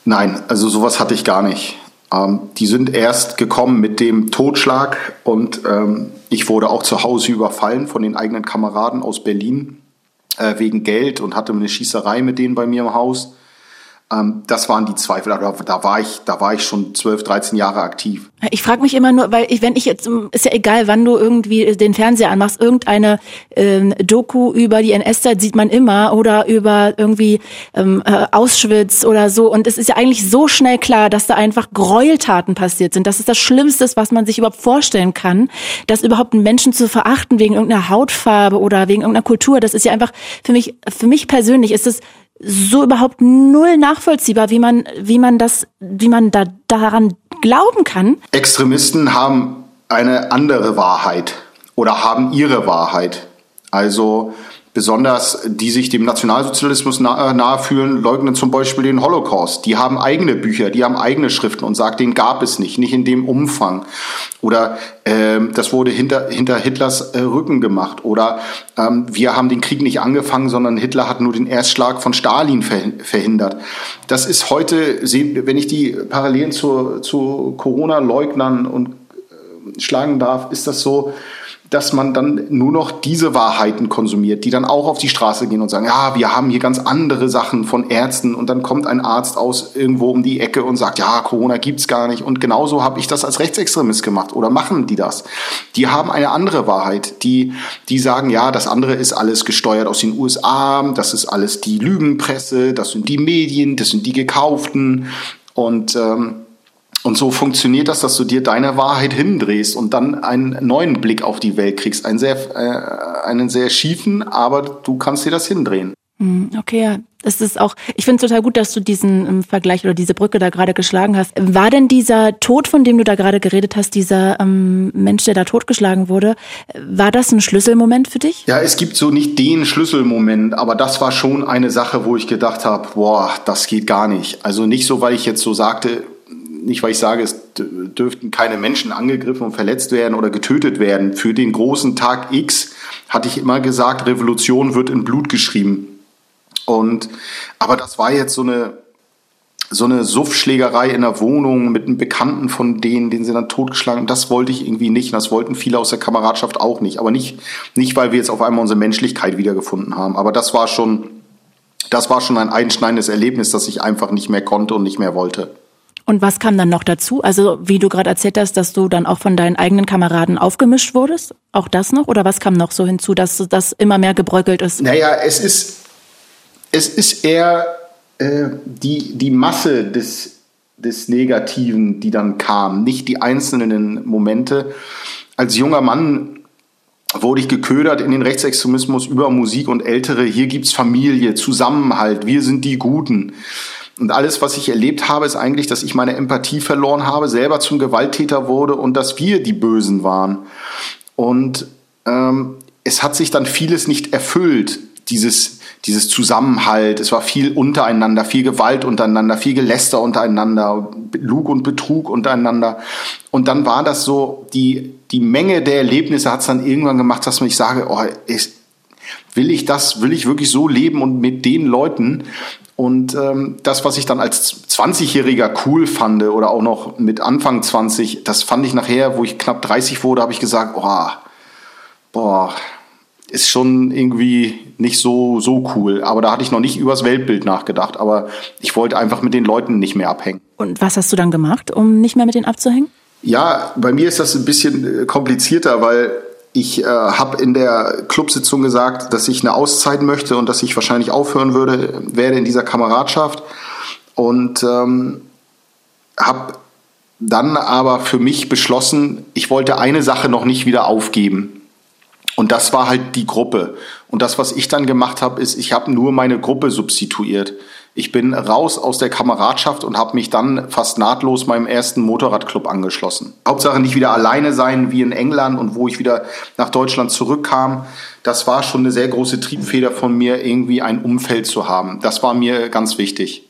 Nein, also sowas hatte ich gar nicht. Ähm, die sind erst gekommen mit dem Totschlag und ähm, ich wurde auch zu Hause überfallen von den eigenen Kameraden aus Berlin äh, wegen Geld und hatte eine Schießerei mit denen bei mir im Haus. Ähm, das waren die Zweifel. Da, da, war ich, da war ich schon 12, 13 Jahre aktiv. Ich frage mich immer nur, weil ich, wenn ich jetzt, ist ja egal, wann du irgendwie den Fernseher anmachst, irgendeine ähm, Doku über die NS-Zeit sieht man immer oder über irgendwie ähm, äh, Auschwitz oder so. Und es ist ja eigentlich so schnell klar, dass da einfach Gräueltaten passiert sind. Das ist das Schlimmste, was man sich überhaupt vorstellen kann, dass überhaupt einen Menschen zu verachten wegen irgendeiner Hautfarbe oder wegen irgendeiner Kultur. Das ist ja einfach für mich, für mich persönlich ist es so überhaupt null nachvollziehbar, wie man, wie man das, wie man da daran glauben kann. Extremisten haben eine andere Wahrheit oder haben ihre Wahrheit. Also besonders die sich dem Nationalsozialismus nahe, nahe fühlen, leugnen zum Beispiel den Holocaust. Die haben eigene Bücher, die haben eigene Schriften und sagen, den gab es nicht, nicht in dem Umfang. Oder äh, das wurde hinter, hinter Hitlers äh, Rücken gemacht. Oder ähm, wir haben den Krieg nicht angefangen, sondern Hitler hat nur den Erstschlag von Stalin verhindert. Das ist heute, wenn ich die Parallelen zu, zu Corona-Leugnern und äh, schlagen darf, ist das so, dass man dann nur noch diese Wahrheiten konsumiert, die dann auch auf die Straße gehen und sagen, ja, wir haben hier ganz andere Sachen von Ärzten und dann kommt ein Arzt aus irgendwo um die Ecke und sagt, ja, Corona gibt's gar nicht. Und genauso habe ich das als Rechtsextremist gemacht. Oder machen die das? Die haben eine andere Wahrheit, die die sagen, ja, das andere ist alles gesteuert aus den USA, das ist alles die Lügenpresse, das sind die Medien, das sind die gekauften. Und ähm, und so funktioniert das, dass du dir deine Wahrheit hindrehst und dann einen neuen Blick auf die Welt kriegst. Einen sehr, äh, einen sehr schiefen, aber du kannst dir das hindrehen. Hm, okay, ja. Es ist auch, ich finde es total gut, dass du diesen ähm, Vergleich oder diese Brücke da gerade geschlagen hast. War denn dieser Tod, von dem du da gerade geredet hast, dieser ähm, Mensch, der da totgeschlagen wurde, war das ein Schlüsselmoment für dich? Ja, es gibt so nicht den Schlüsselmoment, aber das war schon eine Sache, wo ich gedacht habe, boah, das geht gar nicht. Also nicht so, weil ich jetzt so sagte, nicht weil ich sage, es dürften keine Menschen angegriffen und verletzt werden oder getötet werden. Für den großen Tag X hatte ich immer gesagt, Revolution wird in Blut geschrieben. Und, aber das war jetzt so eine, so eine Suffschlägerei in der Wohnung mit einem Bekannten von denen, den sie dann totgeschlagen. Das wollte ich irgendwie nicht. Und das wollten viele aus der Kameradschaft auch nicht. Aber nicht, nicht, weil wir jetzt auf einmal unsere Menschlichkeit wiedergefunden haben. Aber das war schon, das war schon ein einschneidendes Erlebnis, das ich einfach nicht mehr konnte und nicht mehr wollte. Und was kam dann noch dazu? Also wie du gerade erzählt hast, dass du dann auch von deinen eigenen Kameraden aufgemischt wurdest? Auch das noch? Oder was kam noch so hinzu, dass das immer mehr gebröckelt ist? Naja, es ist, es ist eher äh, die, die Masse des, des Negativen, die dann kam, nicht die einzelnen Momente. Als junger Mann wurde ich geködert in den Rechtsextremismus über Musik und Ältere. Hier gibt's Familie, Zusammenhalt, wir sind die Guten. Und alles, was ich erlebt habe, ist eigentlich, dass ich meine Empathie verloren habe, selber zum Gewalttäter wurde und dass wir die Bösen waren. Und ähm, es hat sich dann vieles nicht erfüllt, dieses, dieses Zusammenhalt. Es war viel untereinander, viel Gewalt untereinander, viel Geläster untereinander, Lug und Betrug untereinander. Und dann war das so, die, die Menge der Erlebnisse hat es dann irgendwann gemacht, dass ich sage, oh, ist, will ich das, will ich wirklich so leben und mit den Leuten? Und ähm, das, was ich dann als 20-Jähriger cool fand oder auch noch mit Anfang 20, das fand ich nachher, wo ich knapp 30 wurde, habe ich gesagt, oh, boah, ist schon irgendwie nicht so, so cool. Aber da hatte ich noch nicht übers Weltbild nachgedacht. Aber ich wollte einfach mit den Leuten nicht mehr abhängen. Und was hast du dann gemacht, um nicht mehr mit denen abzuhängen? Ja, bei mir ist das ein bisschen äh, komplizierter, weil ich äh, habe in der Clubsitzung gesagt, dass ich eine Auszeit möchte und dass ich wahrscheinlich aufhören würde, werde in dieser Kameradschaft. Und ähm, habe dann aber für mich beschlossen, ich wollte eine Sache noch nicht wieder aufgeben. Und das war halt die Gruppe. Und das, was ich dann gemacht habe, ist, ich habe nur meine Gruppe substituiert. Ich bin raus aus der Kameradschaft und habe mich dann fast nahtlos meinem ersten Motorradclub angeschlossen. Hauptsache nicht wieder alleine sein wie in England und wo ich wieder nach Deutschland zurückkam. Das war schon eine sehr große Triebfeder von mir, irgendwie ein Umfeld zu haben. Das war mir ganz wichtig.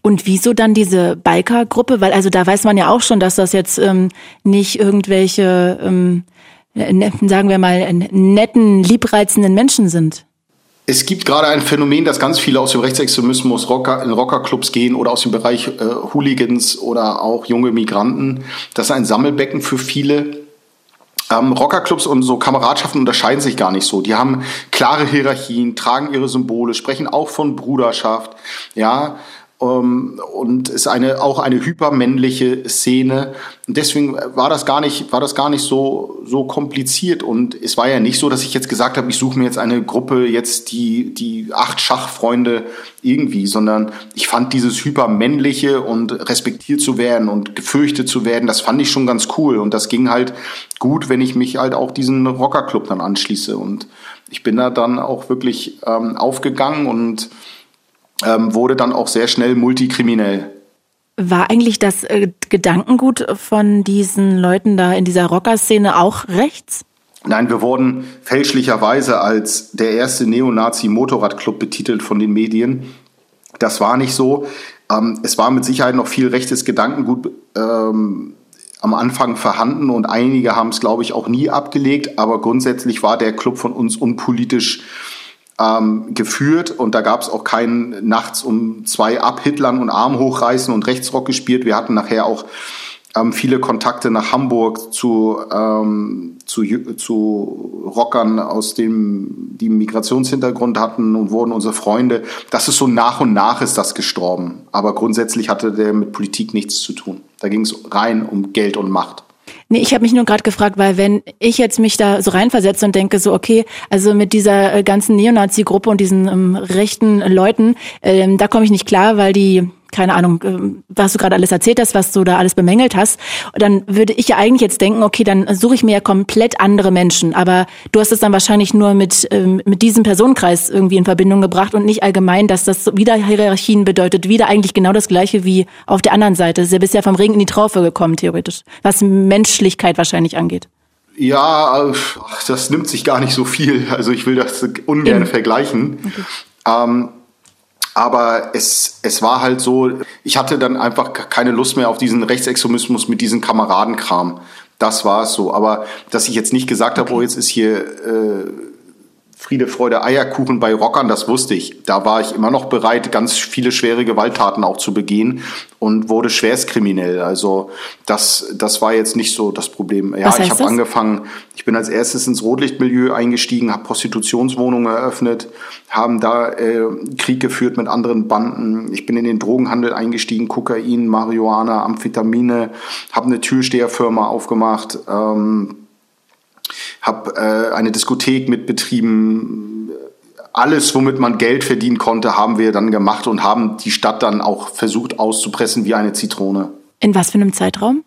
Und wieso dann diese Biker-Gruppe? Weil also da weiß man ja auch schon, dass das jetzt ähm, nicht irgendwelche, ähm, ne, sagen wir mal, netten, liebreizenden Menschen sind es gibt gerade ein Phänomen, dass ganz viele aus dem Rechtsextremismus Rocker, in Rockerclubs gehen oder aus dem Bereich äh, Hooligans oder auch junge Migranten. Das ist ein Sammelbecken für viele. Ähm, Rockerclubs und so Kameradschaften unterscheiden sich gar nicht so. Die haben klare Hierarchien, tragen ihre Symbole, sprechen auch von Bruderschaft, ja. Ähm, und ist eine auch eine hypermännliche Szene. Und deswegen war das gar nicht war das gar nicht so so kompliziert. Und es war ja nicht so, dass ich jetzt gesagt habe, ich suche mir jetzt eine Gruppe jetzt die die acht Schachfreunde irgendwie, sondern ich fand dieses hypermännliche und respektiert zu werden und gefürchtet zu werden, das fand ich schon ganz cool. Und das ging halt gut, wenn ich mich halt auch diesen Rockerclub dann anschließe. Und ich bin da dann auch wirklich ähm, aufgegangen und ähm, wurde dann auch sehr schnell multikriminell. War eigentlich das äh, Gedankengut von diesen Leuten da in dieser Rockerszene auch rechts? Nein, wir wurden fälschlicherweise als der erste Neonazi-Motorradclub betitelt von den Medien. Das war nicht so. Ähm, es war mit Sicherheit noch viel rechtes Gedankengut ähm, am Anfang vorhanden und einige haben es, glaube ich, auch nie abgelegt. Aber grundsätzlich war der Club von uns unpolitisch ähm, geführt und da gab es auch keinen nachts um zwei abhitlern und Arm hochreißen und Rechtsrock gespielt. Wir hatten nachher auch ähm, viele Kontakte nach Hamburg zu, ähm, zu, zu Rockern aus dem, die Migrationshintergrund hatten und wurden unsere Freunde. Das ist so nach und nach ist das gestorben. Aber grundsätzlich hatte der mit Politik nichts zu tun. Da ging es rein um Geld und Macht. Nee, ich habe mich nur gerade gefragt, weil wenn ich jetzt mich da so reinversetze und denke so, okay, also mit dieser äh, ganzen Neonazi-Gruppe und diesen ähm, rechten Leuten, ähm, da komme ich nicht klar, weil die keine Ahnung, ähm, was du gerade alles erzählt hast, was du da alles bemängelt hast, dann würde ich ja eigentlich jetzt denken, okay, dann suche ich mir ja komplett andere Menschen. Aber du hast es dann wahrscheinlich nur mit, ähm, mit diesem Personenkreis irgendwie in Verbindung gebracht und nicht allgemein, dass das wieder Hierarchien bedeutet, wieder eigentlich genau das Gleiche wie auf der anderen Seite. Das ist ja bisher vom Regen in die Traufe gekommen, theoretisch, was Menschlichkeit wahrscheinlich angeht. Ja, das nimmt sich gar nicht so viel. Also ich will das ungern Eben. vergleichen. Okay. Ähm, aber es, es war halt so, ich hatte dann einfach keine Lust mehr auf diesen Rechtsextremismus mit diesem Kameradenkram. Das war es so. Aber dass ich jetzt nicht gesagt okay. habe, oh, jetzt ist hier äh, Friede, Freude, Eierkuchen bei Rockern, das wusste ich. Da war ich immer noch bereit, ganz viele schwere Gewalttaten auch zu begehen und wurde schwerstkriminell. Also das, das war jetzt nicht so das Problem. Ja, ich habe angefangen, ich bin als erstes ins Rotlichtmilieu eingestiegen, habe Prostitutionswohnungen eröffnet, haben da äh, Krieg geführt mit anderen Banden. Ich bin in den Drogenhandel eingestiegen, Kokain, Marihuana, Amphetamine, habe eine Türsteherfirma aufgemacht. Ähm, habe äh, eine Diskothek mitbetrieben. Alles, womit man Geld verdienen konnte, haben wir dann gemacht und haben die Stadt dann auch versucht auszupressen wie eine Zitrone. In was für einem Zeitraum?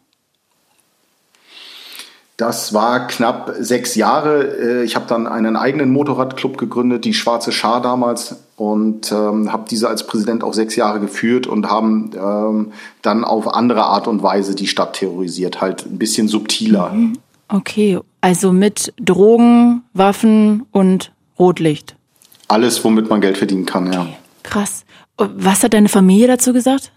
Das war knapp sechs Jahre. Äh, ich habe dann einen eigenen Motorradclub gegründet, die Schwarze Schar damals, und ähm, habe diese als Präsident auch sechs Jahre geführt und haben ähm, dann auf andere Art und Weise die Stadt terrorisiert, halt ein bisschen subtiler. Mhm. Okay, also mit Drogen, Waffen und Rotlicht. Alles, womit man Geld verdienen kann, okay. ja. Krass. Was hat deine Familie dazu gesagt?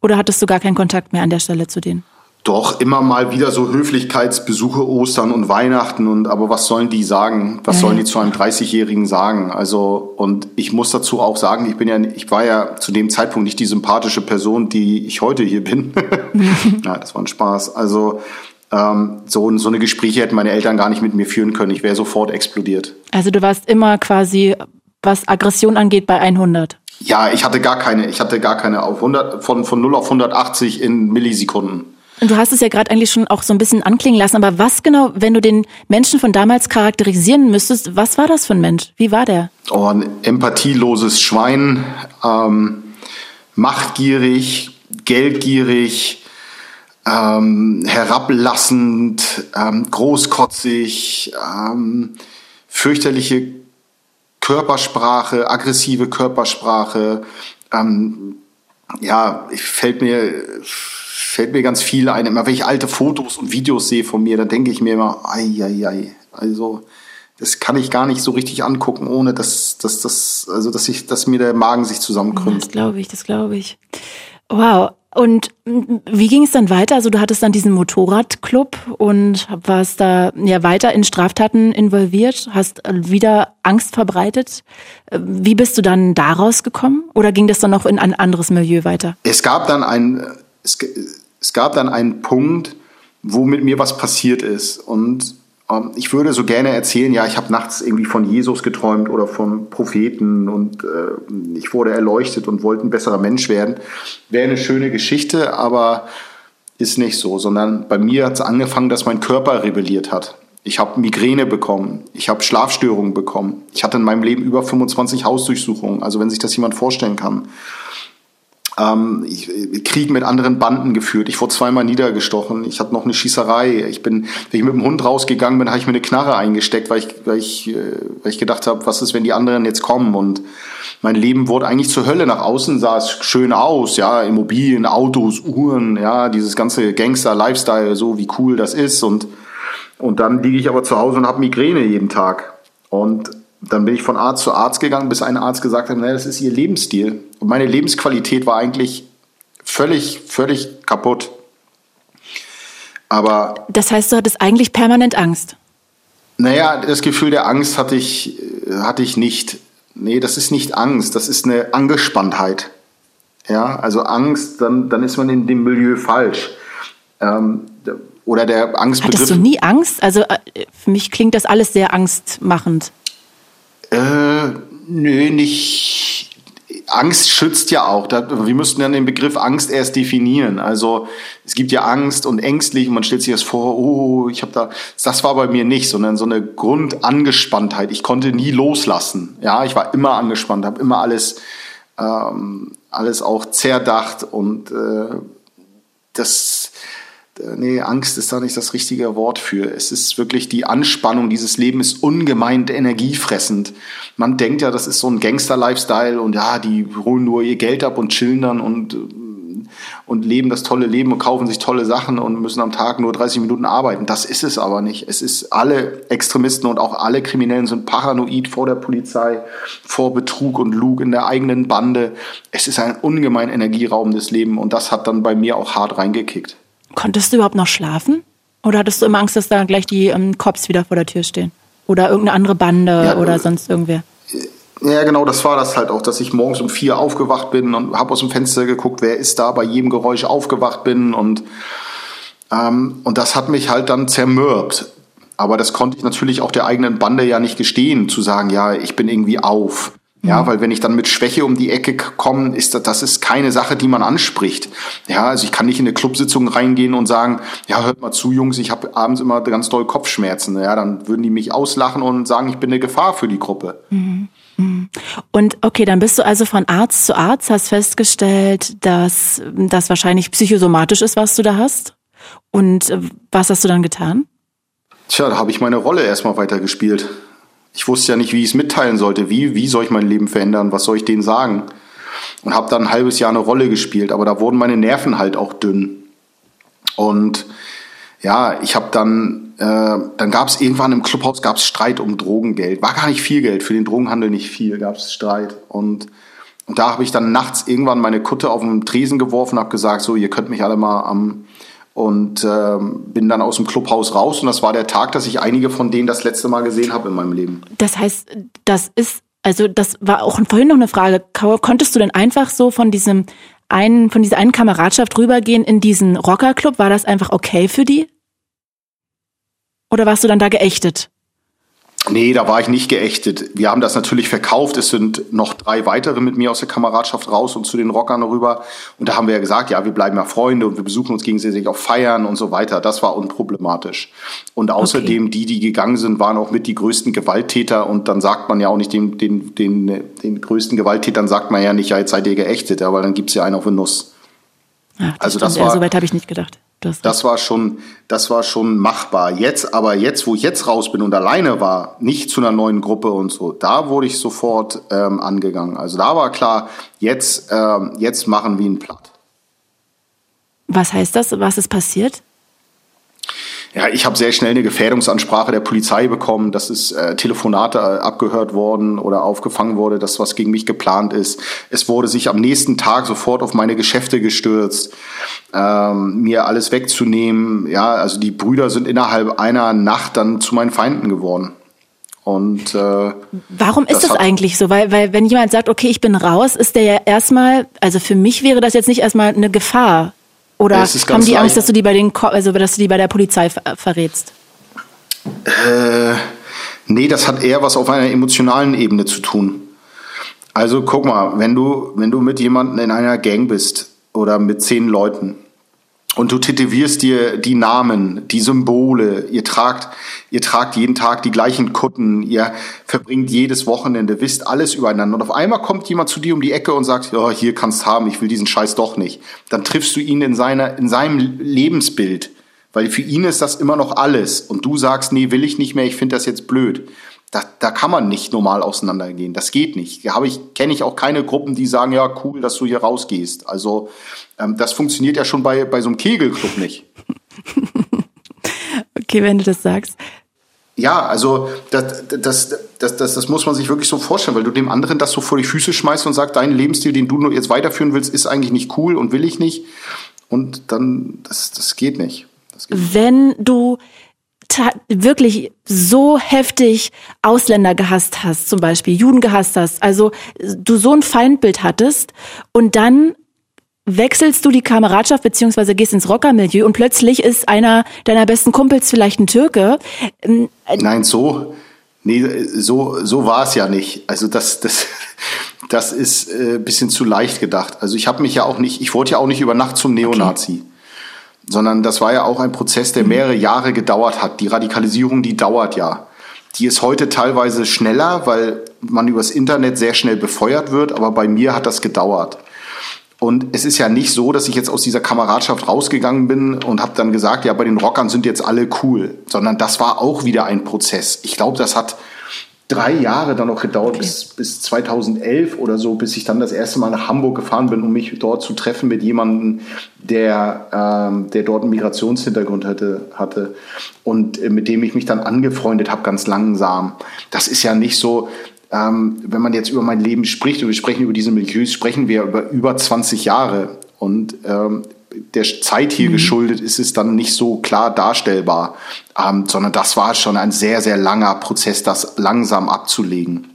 Oder hattest du gar keinen Kontakt mehr an der Stelle zu denen? Doch, immer mal wieder so Höflichkeitsbesuche Ostern und Weihnachten und aber was sollen die sagen? Was ja. sollen die zu einem 30-Jährigen sagen? Also, und ich muss dazu auch sagen, ich bin ja, ich war ja zu dem Zeitpunkt nicht die sympathische Person, die ich heute hier bin. <laughs> <laughs> ja, das war ein Spaß. Also, ähm, so, so eine Gespräche hätten meine Eltern gar nicht mit mir führen können. Ich wäre sofort explodiert. Also du warst immer quasi, was Aggression angeht, bei 100. Ja, ich hatte gar keine. Ich hatte gar keine auf 100, von, von 0 auf 180 in Millisekunden. Und du hast es ja gerade eigentlich schon auch so ein bisschen anklingen lassen, aber was genau, wenn du den Menschen von damals charakterisieren müsstest, was war das für ein Mensch? Wie war der? Oh, ein empathieloses Schwein, ähm, machtgierig, geldgierig, ähm, herablassend, ähm, großkotzig, ähm, fürchterliche Körpersprache, aggressive Körpersprache. Ähm, ja, fällt mir fällt mir ganz viel ein. Immer wenn ich alte Fotos und Videos sehe von mir, dann denke ich mir immer, ei, ei. Also das kann ich gar nicht so richtig angucken, ohne dass, dass, dass, also dass ich, dass mir der Magen sich zusammenkrümmt. Das glaube ich, das glaube ich. Wow. Und wie ging es dann weiter? Also du hattest dann diesen Motorradclub und warst da ja weiter in Straftaten involviert, hast wieder Angst verbreitet. Wie bist du dann daraus gekommen? Oder ging das dann noch in ein anderes Milieu weiter? Es gab dann ein, es, es gab dann einen Punkt, wo mit mir was passiert ist. Und ähm, ich würde so gerne erzählen, ja, ich habe nachts irgendwie von Jesus geträumt oder von Propheten und äh, ich wurde erleuchtet und wollte ein besserer Mensch werden. Wäre eine schöne Geschichte, aber ist nicht so, sondern bei mir hat es angefangen, dass mein Körper rebelliert hat. Ich habe Migräne bekommen, ich habe Schlafstörungen bekommen. Ich hatte in meinem Leben über 25 Hausdurchsuchungen, also wenn sich das jemand vorstellen kann. Ähm, ich, ich Krieg mit anderen Banden geführt. Ich wurde zweimal niedergestochen. Ich hatte noch eine Schießerei. Ich bin, wenn ich mit dem Hund rausgegangen bin, habe ich mir eine Knarre eingesteckt, weil ich, weil ich, äh, weil ich gedacht habe, was ist, wenn die anderen jetzt kommen? Und mein Leben wurde eigentlich zur Hölle. Nach außen sah es schön aus, ja, Immobilien, Autos, Uhren, ja, dieses ganze Gangster-Lifestyle, so wie cool das ist. Und, und dann liege ich aber zu Hause und habe Migräne jeden Tag. Und dann bin ich von Arzt zu Arzt gegangen, bis ein Arzt gesagt hat, naja, das ist ihr Lebensstil. Und meine Lebensqualität war eigentlich völlig, völlig kaputt. Aber. Das heißt, du hattest eigentlich permanent Angst? Naja, das Gefühl der Angst hatte ich, hatte ich nicht. Nee, das ist nicht Angst, das ist eine Angespanntheit. Ja, also Angst, dann, dann ist man in dem Milieu falsch. Ähm, oder der Angstbegriff. Hattest du nie Angst? Also äh, für mich klingt das alles sehr angstmachend. Äh, nö, nicht. Angst schützt ja auch. Wir müssten dann den Begriff Angst erst definieren. Also es gibt ja Angst und ängstlich und man stellt sich das vor, oh, ich habe da, das war bei mir nicht, sondern so eine Grundangespanntheit. Ich konnte nie loslassen. Ja, ich war immer angespannt, habe immer alles, ähm, alles auch zerdacht und äh, das nee, Angst ist da nicht das richtige Wort für. Es ist wirklich die Anspannung. Dieses Leben ist ungemein energiefressend. Man denkt ja, das ist so ein Gangster-Lifestyle und ja, die holen nur ihr Geld ab und chillen dann und, äh, und leben das tolle Leben und kaufen sich tolle Sachen und müssen am Tag nur 30 Minuten arbeiten. Das ist es aber nicht. Es ist alle Extremisten und auch alle Kriminellen sind paranoid vor der Polizei, vor Betrug und Lug in der eigenen Bande. Es ist ein ungemein energieraubendes Leben und das hat dann bei mir auch hart reingekickt. Konntest du überhaupt noch schlafen? Oder hattest du immer Angst, dass da gleich die ähm, Cops wieder vor der Tür stehen? Oder irgendeine andere Bande ja, oder sonst irgendwer? Ja, genau, das war das halt auch, dass ich morgens um vier aufgewacht bin und habe aus dem Fenster geguckt, wer ist da, bei jedem Geräusch aufgewacht bin und, ähm, und das hat mich halt dann zermürbt. Aber das konnte ich natürlich auch der eigenen Bande ja nicht gestehen, zu sagen, ja, ich bin irgendwie auf. Ja, mhm. weil wenn ich dann mit Schwäche um die Ecke komme, ist das, das ist keine Sache, die man anspricht. Ja, also ich kann nicht in eine Clubsitzung reingehen und sagen, ja, hört mal zu, Jungs, ich habe abends immer ganz doll Kopfschmerzen. Ja, dann würden die mich auslachen und sagen, ich bin eine Gefahr für die Gruppe. Mhm. mhm. Und okay, dann bist du also von Arzt zu Arzt, hast festgestellt, dass das wahrscheinlich psychosomatisch ist, was du da hast. Und äh, was hast du dann getan? Tja, da habe ich meine Rolle erstmal weitergespielt. Ich wusste ja nicht, wie ich es mitteilen sollte. Wie, wie soll ich mein Leben verändern? Was soll ich denen sagen? Und habe dann ein halbes Jahr eine Rolle gespielt, aber da wurden meine Nerven halt auch dünn. Und ja, ich habe dann, äh, dann gab es irgendwann im Clubhaus gab's Streit um Drogengeld. War gar nicht viel Geld, für den Drogenhandel nicht viel, gab es Streit. Und, und da habe ich dann nachts irgendwann meine Kutte auf den Tresen geworfen, habe gesagt, so, ihr könnt mich alle mal am und ähm, bin dann aus dem Clubhaus raus und das war der Tag, dass ich einige von denen das letzte Mal gesehen habe in meinem Leben. Das heißt, das ist also das war auch vorhin noch eine Frage. Konntest du denn einfach so von diesem einen von dieser einen Kameradschaft rübergehen in diesen Rockerclub? War das einfach okay für die? Oder warst du dann da geächtet? Nee, da war ich nicht geächtet. Wir haben das natürlich verkauft. Es sind noch drei weitere mit mir aus der Kameradschaft raus und zu den Rockern rüber. Und da haben wir ja gesagt, ja, wir bleiben ja Freunde und wir besuchen uns gegenseitig auf Feiern und so weiter. Das war unproblematisch. Und außerdem, okay. die, die gegangen sind, waren auch mit die größten Gewalttäter. Und dann sagt man ja auch nicht den, den, den, den größten Gewalttätern, sagt man ja nicht, ja, jetzt seid ihr geächtet, ja, weil dann gibt's ja einen auf den Nuss. Ach, das also das war, so weit habe ich nicht gedacht. Das, das war schon, das war schon machbar. Jetzt, aber jetzt, wo ich jetzt raus bin und alleine war, nicht zu einer neuen Gruppe und so, da wurde ich sofort ähm, angegangen. Also da war klar, jetzt, ähm, jetzt machen wir ihn platt. Was heißt das? Was ist passiert? Ja, ich habe sehr schnell eine Gefährdungsansprache der Polizei bekommen, dass es äh, Telefonate äh, abgehört worden oder aufgefangen wurde, dass was gegen mich geplant ist. Es wurde sich am nächsten Tag sofort auf meine Geschäfte gestürzt, ähm, mir alles wegzunehmen. Ja, also die Brüder sind innerhalb einer Nacht dann zu meinen Feinden geworden. Und äh, warum ist das, das eigentlich so? Weil, weil wenn jemand sagt, okay, ich bin raus, ist der ja erstmal, also für mich wäre das jetzt nicht erstmal eine Gefahr. Oder haben die Angst, dass du die bei den, also dass du die bei der Polizei ver verrätst? Äh, nee, das hat eher was auf einer emotionalen Ebene zu tun. Also guck mal, wenn du, wenn du mit jemandem in einer Gang bist oder mit zehn Leuten und du tätowierst dir die Namen, die Symbole, ihr tragt, ihr tragt jeden Tag die gleichen Kutten, ihr verbringt jedes Wochenende, wisst alles übereinander. Und auf einmal kommt jemand zu dir um die Ecke und sagt, ja, hier kannst haben, ich will diesen Scheiß doch nicht. Dann triffst du ihn in seiner, in seinem Lebensbild. Weil für ihn ist das immer noch alles. Und du sagst, nee, will ich nicht mehr, ich finde das jetzt blöd. Da, da kann man nicht normal auseinandergehen. Das geht nicht. Da habe ich, kenne ich auch keine Gruppen, die sagen, ja, cool, dass du hier rausgehst. Also ähm, das funktioniert ja schon bei, bei so einem Kegelclub nicht. <laughs> okay, wenn du das sagst. Ja, also das, das, das, das, das muss man sich wirklich so vorstellen, weil du dem anderen das so vor die Füße schmeißt und sagst, dein Lebensstil, den du jetzt weiterführen willst, ist eigentlich nicht cool und will ich nicht. Und dann, das, das geht nicht. Das geht nicht. Wenn du wirklich so heftig Ausländer gehasst hast, zum Beispiel Juden gehasst hast, also du so ein Feindbild hattest und dann wechselst du die Kameradschaft beziehungsweise gehst ins Rockermilieu und plötzlich ist einer deiner besten Kumpels vielleicht ein Türke. Ähm, Nein, so, nee, so, so war es ja nicht. Also das, das, das ist äh, bisschen zu leicht gedacht. Also ich habe mich ja auch nicht, ich wurde ja auch nicht über Nacht zum Neonazi. Okay. Sondern das war ja auch ein Prozess, der mehrere Jahre gedauert hat. Die Radikalisierung, die dauert ja. Die ist heute teilweise schneller, weil man übers Internet sehr schnell befeuert wird, aber bei mir hat das gedauert. Und es ist ja nicht so, dass ich jetzt aus dieser Kameradschaft rausgegangen bin und habe dann gesagt, ja, bei den Rockern sind jetzt alle cool, sondern das war auch wieder ein Prozess. Ich glaube, das hat drei Jahre dann noch gedauert, okay. bis, bis 2011 oder so, bis ich dann das erste Mal nach Hamburg gefahren bin, um mich dort zu treffen mit jemandem, der, ähm, der dort einen Migrationshintergrund hatte, hatte und äh, mit dem ich mich dann angefreundet habe, ganz langsam. Das ist ja nicht so, ähm, wenn man jetzt über mein Leben spricht und wir sprechen über diese Milieus, sprechen wir über über 20 Jahre. Und ähm, der Zeit hier mhm. geschuldet ist es dann nicht so klar darstellbar, ähm, sondern das war schon ein sehr, sehr langer Prozess, das langsam abzulegen.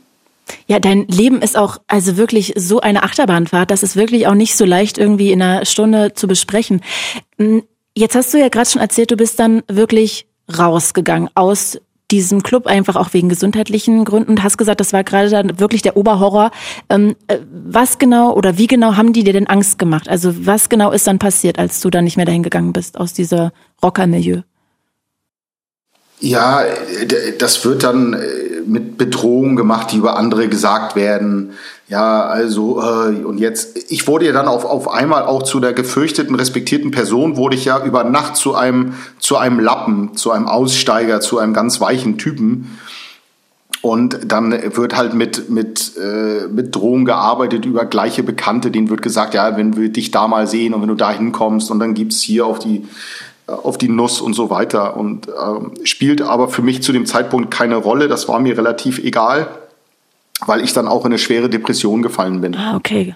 Ja, dein Leben ist auch also wirklich so eine Achterbahnfahrt, das ist wirklich auch nicht so leicht irgendwie in einer Stunde zu besprechen. Hm, jetzt hast du ja gerade schon erzählt, du bist dann wirklich rausgegangen aus diesem Club einfach auch wegen gesundheitlichen Gründen und hast gesagt, das war gerade dann wirklich der Oberhorror. Ähm, äh, was genau oder wie genau haben die dir denn Angst gemacht? Also was genau ist dann passiert, als du dann nicht mehr dahin gegangen bist aus dieser Rockermilieu? Ja, das wird dann äh, mit Bedrohungen gemacht, die über andere gesagt werden. Ja, also äh, und jetzt, ich wurde ja dann auf, auf einmal auch zu der gefürchteten, respektierten Person, wurde ich ja über Nacht zu einem, zu einem Lappen, zu einem Aussteiger, zu einem ganz weichen Typen. Und dann wird halt mit, mit, äh, mit Drohungen gearbeitet über gleiche Bekannte. Denen wird gesagt, ja, wenn wir dich da mal sehen und wenn du da hinkommst und dann gibt's hier auf die auf die Nuss und so weiter und ähm, spielt aber für mich zu dem Zeitpunkt keine Rolle. Das war mir relativ egal, weil ich dann auch in eine schwere Depression gefallen bin. Ah, okay.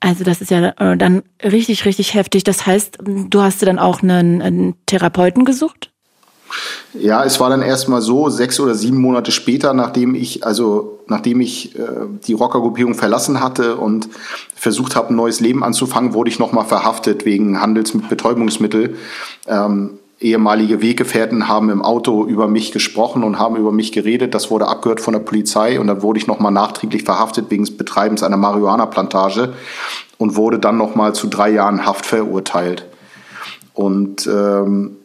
Also das ist ja äh, dann richtig, richtig heftig. Das heißt, du hast dir dann auch einen, einen Therapeuten gesucht? Ja, es war dann erstmal so, sechs oder sieben Monate später, nachdem ich, also nachdem ich äh, die Rockergruppierung verlassen hatte und versucht habe, ein neues Leben anzufangen, wurde ich nochmal verhaftet wegen Handels mit Betäubungsmittel. Ähm, ehemalige Weggefährten haben im Auto über mich gesprochen und haben über mich geredet. Das wurde abgehört von der Polizei und dann wurde ich nochmal nachträglich verhaftet wegen des Betreibens einer Marihuana-Plantage und wurde dann nochmal zu drei Jahren Haft verurteilt. Und ähm,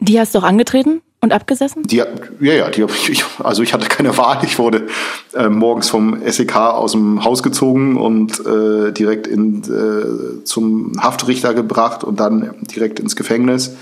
die hast du auch angetreten und abgesessen? Die, ja, ja, die, ich, also ich hatte keine Wahl. Ich wurde äh, morgens vom SEK aus dem Haus gezogen und äh, direkt in, äh, zum Haftrichter gebracht und dann direkt ins Gefängnis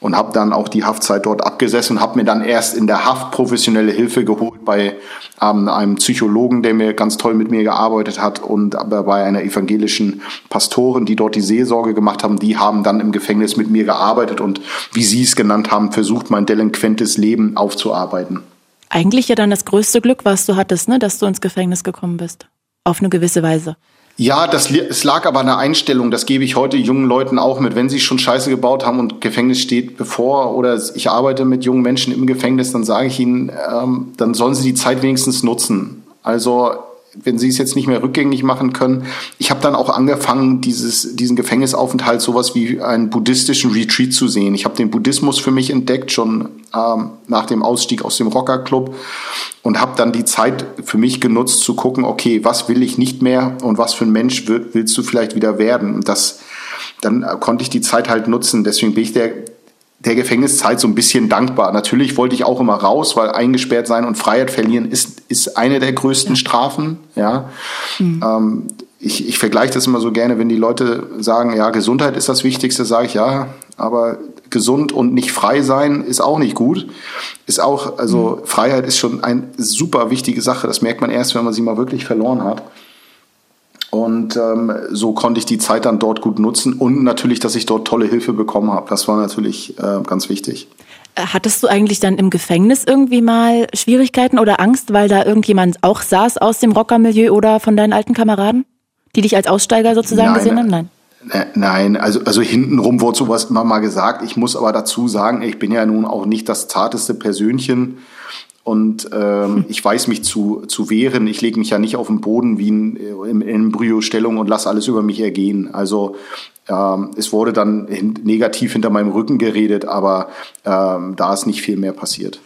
und habe dann auch die Haftzeit dort abgesessen und habe mir dann erst in der Haft professionelle Hilfe geholt bei ähm, einem Psychologen, der mir ganz toll mit mir gearbeitet hat und aber bei einer evangelischen Pastorin, die dort die Seelsorge gemacht haben, die haben dann im Gefängnis mit mir gearbeitet und wie sie es genannt haben, versucht mein delinquentes Leben aufzuarbeiten. Eigentlich ja dann das größte Glück, was du hattest, ne, dass du ins Gefängnis gekommen bist. Auf eine gewisse Weise. Ja, das, es lag aber an der Einstellung, das gebe ich heute jungen Leuten auch mit. Wenn sie schon Scheiße gebaut haben und Gefängnis steht bevor oder ich arbeite mit jungen Menschen im Gefängnis, dann sage ich ihnen, ähm, dann sollen sie die Zeit wenigstens nutzen. Also wenn sie es jetzt nicht mehr rückgängig machen können. Ich habe dann auch angefangen, dieses, diesen Gefängnisaufenthalt sowas wie einen buddhistischen Retreat zu sehen. Ich habe den Buddhismus für mich entdeckt, schon ähm, nach dem Ausstieg aus dem Rockerclub und habe dann die Zeit für mich genutzt zu gucken, okay, was will ich nicht mehr und was für ein Mensch willst du vielleicht wieder werden? Und das, dann konnte ich die Zeit halt nutzen. Deswegen bin ich der der Gefängniszeit so ein bisschen dankbar. Natürlich wollte ich auch immer raus, weil eingesperrt sein und Freiheit verlieren ist, ist eine der größten ja. Strafen. Ja. Mhm. Ähm, ich, ich vergleiche das immer so gerne, wenn die Leute sagen, ja, Gesundheit ist das Wichtigste, sage ich ja, aber gesund und nicht frei sein ist auch nicht gut. Ist auch, also mhm. Freiheit ist schon eine super wichtige Sache. Das merkt man erst, wenn man sie mal wirklich verloren hat. Und ähm, so konnte ich die Zeit dann dort gut nutzen und natürlich, dass ich dort tolle Hilfe bekommen habe. Das war natürlich äh, ganz wichtig. Äh, hattest du eigentlich dann im Gefängnis irgendwie mal Schwierigkeiten oder Angst, weil da irgendjemand auch saß aus dem Rockermilieu oder von deinen alten Kameraden, die dich als Aussteiger sozusagen Nein, gesehen haben? Nein. Nein, also, also hintenrum wurde sowas immer mal gesagt. Ich muss aber dazu sagen, ich bin ja nun auch nicht das zarteste Persönchen und ähm, <laughs> ich weiß mich zu, zu wehren. Ich lege mich ja nicht auf den Boden wie in, in Embryo-Stellung und lasse alles über mich ergehen. Also ähm, es wurde dann negativ hinter meinem Rücken geredet, aber ähm, da ist nicht viel mehr passiert.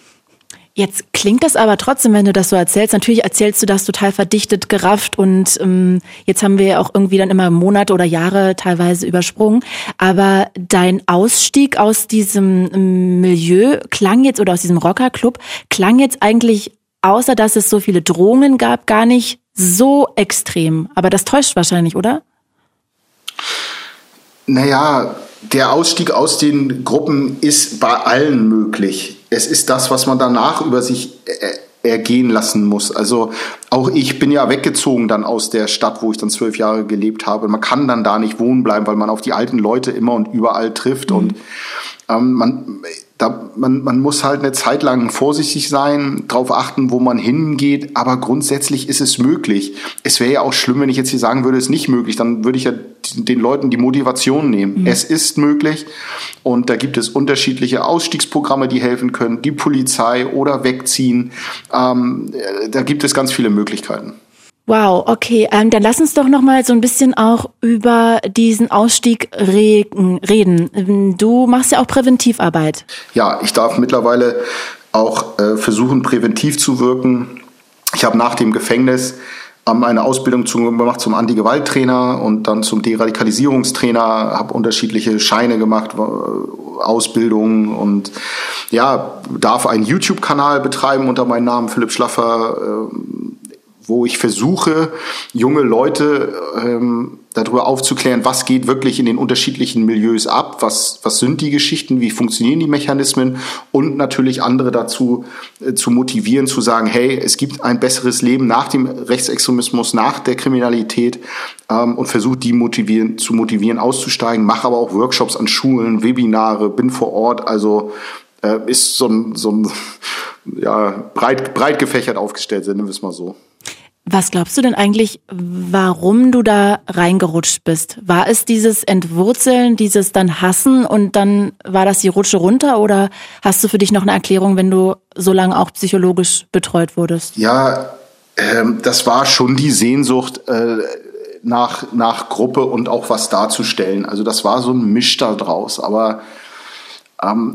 Jetzt klingt das aber trotzdem, wenn du das so erzählst. Natürlich erzählst du das total verdichtet, gerafft und ähm, jetzt haben wir ja auch irgendwie dann immer Monate oder Jahre teilweise übersprungen. Aber dein Ausstieg aus diesem ähm, Milieu klang jetzt oder aus diesem Rockerclub klang jetzt eigentlich, außer dass es so viele Drohungen gab, gar nicht so extrem. Aber das täuscht wahrscheinlich, oder? Naja, der Ausstieg aus den Gruppen ist bei allen möglich es ist das, was man danach über sich ergehen lassen muss. Also auch ich bin ja weggezogen dann aus der Stadt, wo ich dann zwölf Jahre gelebt habe. Man kann dann da nicht wohnen bleiben, weil man auf die alten Leute immer und überall trifft mhm. und ähm, man, da, man, man muss halt eine Zeit lang vorsichtig sein, darauf achten, wo man hingeht, aber grundsätzlich ist es möglich. Es wäre ja auch schlimm, wenn ich jetzt hier sagen würde, es ist nicht möglich, dann würde ich ja den Leuten die Motivation nehmen. Mhm. Es ist möglich und da gibt es unterschiedliche Ausstiegsprogramme, die helfen können, die Polizei oder wegziehen. Ähm, da gibt es ganz viele Möglichkeiten. Wow, okay, ähm, dann lass uns doch noch mal so ein bisschen auch über diesen Ausstieg reden. Ähm, du machst ja auch Präventivarbeit. Ja, ich darf mittlerweile auch äh, versuchen, präventiv zu wirken. Ich habe nach dem Gefängnis ähm, eine Ausbildung zum, gemacht zum Anti-Gewalt-Trainer und dann zum Deradikalisierungstrainer, habe unterschiedliche Scheine gemacht, Ausbildungen und ja, darf einen YouTube-Kanal betreiben unter meinem Namen Philipp Schlaffer. Wo ich versuche, junge Leute ähm, darüber aufzuklären, was geht wirklich in den unterschiedlichen Milieus ab, was, was sind die Geschichten, wie funktionieren die Mechanismen und natürlich andere dazu äh, zu motivieren, zu sagen, hey, es gibt ein besseres Leben nach dem Rechtsextremismus, nach der Kriminalität ähm, und versuche die motivieren, zu motivieren, auszusteigen, mache aber auch Workshops an Schulen, Webinare, bin vor Ort, also äh, ist so ein, so ein <laughs> ja, breit, breit gefächert aufgestellt, nennen wir es mal so. Was glaubst du denn eigentlich, warum du da reingerutscht bist? War es dieses Entwurzeln, dieses dann Hassen und dann war das die Rutsche runter oder hast du für dich noch eine Erklärung, wenn du so lange auch psychologisch betreut wurdest? Ja, ähm, das war schon die Sehnsucht äh, nach, nach Gruppe und auch was darzustellen. Also das war so ein Misch da draus, aber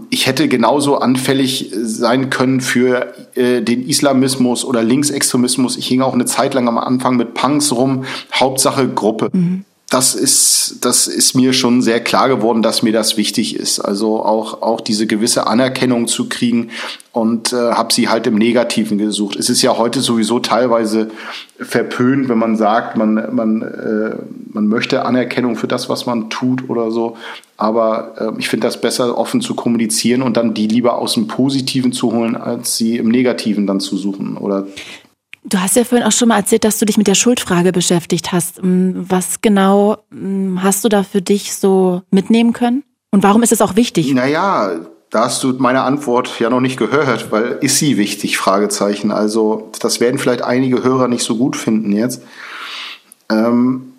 ich hätte genauso anfällig sein können für äh, den Islamismus oder Linksextremismus. Ich hing auch eine Zeit lang am Anfang mit Punks rum. Hauptsache Gruppe. Mhm das ist, das ist mir schon sehr klar geworden, dass mir das wichtig ist. Also auch, auch diese gewisse Anerkennung zu kriegen und äh, habe sie halt im Negativen gesucht. Es ist ja heute sowieso teilweise verpönt, wenn man sagt, man, man, äh, man möchte Anerkennung für das, was man tut oder so. Aber äh, ich finde das besser, offen zu kommunizieren und dann die lieber aus dem Positiven zu holen, als sie im Negativen dann zu suchen oder Du hast ja vorhin auch schon mal erzählt, dass du dich mit der Schuldfrage beschäftigt hast. Ähm, was genau ähm, hast du da für dich so mitnehmen können? Und warum ist es auch wichtig? Naja, da hast du meine Antwort ja noch nicht gehört, weil ist sie wichtig? Fragezeichen. Also das werden vielleicht einige Hörer nicht so gut finden jetzt. Ähm,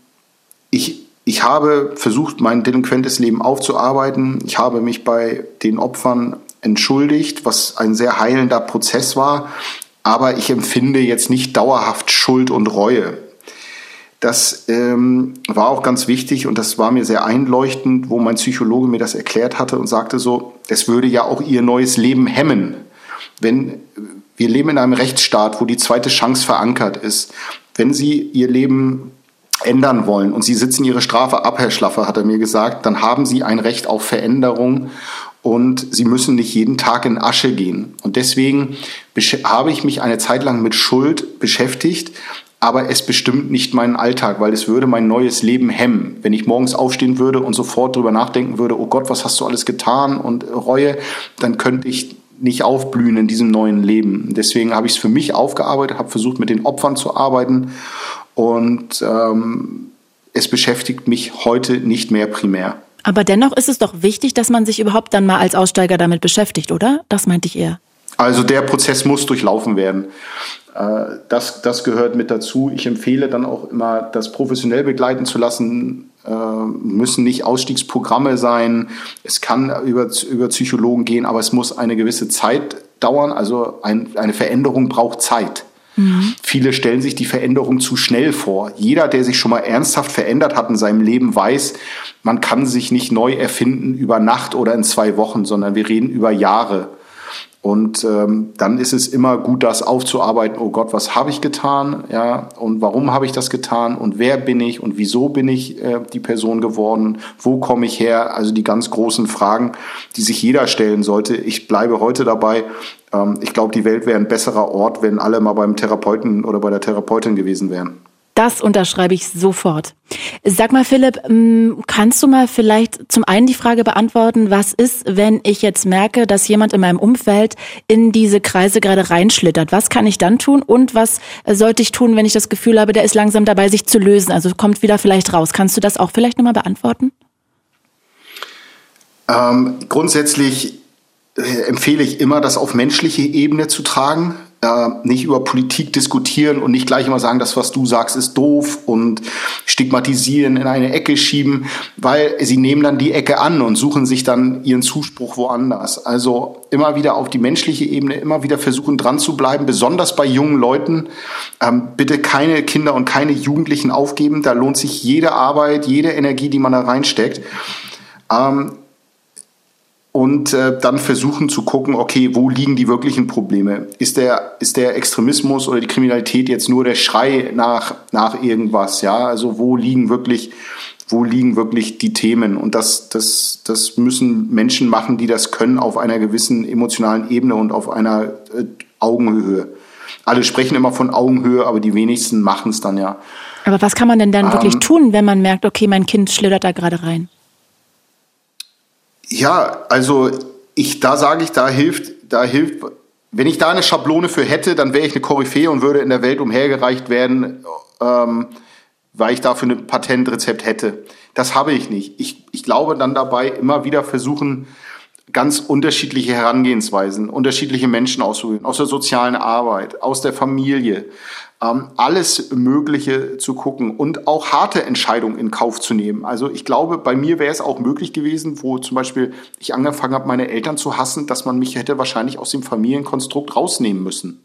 ich, ich habe versucht, mein delinquentes Leben aufzuarbeiten. Ich habe mich bei den Opfern entschuldigt, was ein sehr heilender Prozess war aber ich empfinde jetzt nicht dauerhaft Schuld und Reue. Das ähm, war auch ganz wichtig und das war mir sehr einleuchtend, wo mein Psychologe mir das erklärt hatte und sagte so, es würde ja auch ihr neues Leben hemmen, wenn wir leben in einem Rechtsstaat, wo die zweite Chance verankert ist. Wenn Sie Ihr Leben ändern wollen und Sie sitzen Ihre Strafe ab, Herr Schlaffer, hat er mir gesagt, dann haben Sie ein Recht auf Veränderung und Sie müssen nicht jeden Tag in Asche gehen. Und deswegen habe ich mich eine Zeit lang mit Schuld beschäftigt, aber es bestimmt nicht meinen Alltag, weil es würde mein neues Leben hemmen. Wenn ich morgens aufstehen würde und sofort drüber nachdenken würde, oh Gott, was hast du alles getan und Reue, dann könnte ich nicht aufblühen in diesem neuen Leben. Deswegen habe ich es für mich aufgearbeitet, habe versucht, mit den Opfern zu arbeiten und ähm, es beschäftigt mich heute nicht mehr primär. Aber dennoch ist es doch wichtig, dass man sich überhaupt dann mal als Aussteiger damit beschäftigt, oder? Das meinte ich eher. Also der Prozess muss durchlaufen werden. Äh, das, das gehört mit dazu. Ich empfehle dann auch immer, das professionell begleiten zu lassen. Äh, müssen nicht Ausstiegsprogramme sein. Es kann über, über Psychologen gehen, aber es muss eine gewisse Zeit dauern. Also ein, eine Veränderung braucht Zeit. Mhm. Viele stellen sich die Veränderung zu schnell vor. Jeder, der sich schon mal ernsthaft verändert hat in seinem Leben, weiß, man kann sich nicht neu erfinden über Nacht oder in zwei Wochen, sondern wir reden über Jahre. Und ähm, dann ist es immer gut, das aufzuarbeiten. Oh Gott, was habe ich getan? Ja, und warum habe ich das getan? Und wer bin ich? Und wieso bin ich äh, die Person geworden? Wo komme ich her? Also die ganz großen Fragen, die sich jeder stellen sollte. Ich bleibe heute dabei. Ähm, ich glaube, die Welt wäre ein besserer Ort, wenn alle mal beim Therapeuten oder bei der Therapeutin gewesen wären. Das unterschreibe ich sofort. Sag mal, Philipp, mm, kannst du mal vielleicht zum einen die Frage beantworten, was ist, wenn ich jetzt merke, dass jemand in meinem Umfeld in diese Kreise gerade reinschlittert? Was kann ich dann tun und was sollte ich tun, wenn ich das Gefühl habe, der ist langsam dabei, sich zu lösen? Also kommt wieder vielleicht raus. Kannst du das auch vielleicht nochmal beantworten? Ähm, grundsätzlich äh, empfehle ich immer, das auf menschliche Ebene zu tragen äh, nicht über Politik diskutieren und nicht gleich immer sagen, das, was du sagst, ist doof und stigmatisieren, in eine Ecke schieben, weil sie nehmen dann die Ecke an und suchen sich dann ihren Zuspruch woanders. Also immer wieder auf die menschliche Ebene, immer wieder versuchen dran zu bleiben, besonders bei jungen Leuten. Ähm, bitte keine Kinder und keine Jugendlichen aufgeben. Da lohnt sich jede Arbeit, jede Energie, die man da reinsteckt. Ähm, und äh, dann versuchen zu gucken, okay, wo liegen die wirklichen Probleme? Ist der, ist der Extremismus oder die Kriminalität jetzt nur der Schrei nach, nach irgendwas? Ja, also wo liegen wirklich, wo liegen wirklich die Themen? Und das, das, das müssen Menschen machen, die das können auf einer gewissen emotionalen Ebene und auf einer äh, Augenhöhe. Alle sprechen immer von Augenhöhe, aber die wenigsten machen es dann ja. Aber was kann man denn dann ähm, wirklich tun, wenn man merkt, okay, mein Kind schlittert da gerade rein? Ja, also ich, da sage ich, da hilft, da hilft, wenn ich da eine Schablone für hätte, dann wäre ich eine Koryphäe und würde in der Welt umhergereicht werden, ähm, weil ich dafür ein Patentrezept hätte. Das habe ich nicht. Ich, ich glaube dann dabei immer wieder versuchen, ganz unterschiedliche Herangehensweisen, unterschiedliche Menschen auszuwählen, aus der sozialen Arbeit, aus der Familie, ähm, alles Mögliche zu gucken und auch harte Entscheidungen in Kauf zu nehmen. Also ich glaube, bei mir wäre es auch möglich gewesen, wo zum Beispiel ich angefangen habe, meine Eltern zu hassen, dass man mich hätte wahrscheinlich aus dem Familienkonstrukt rausnehmen müssen.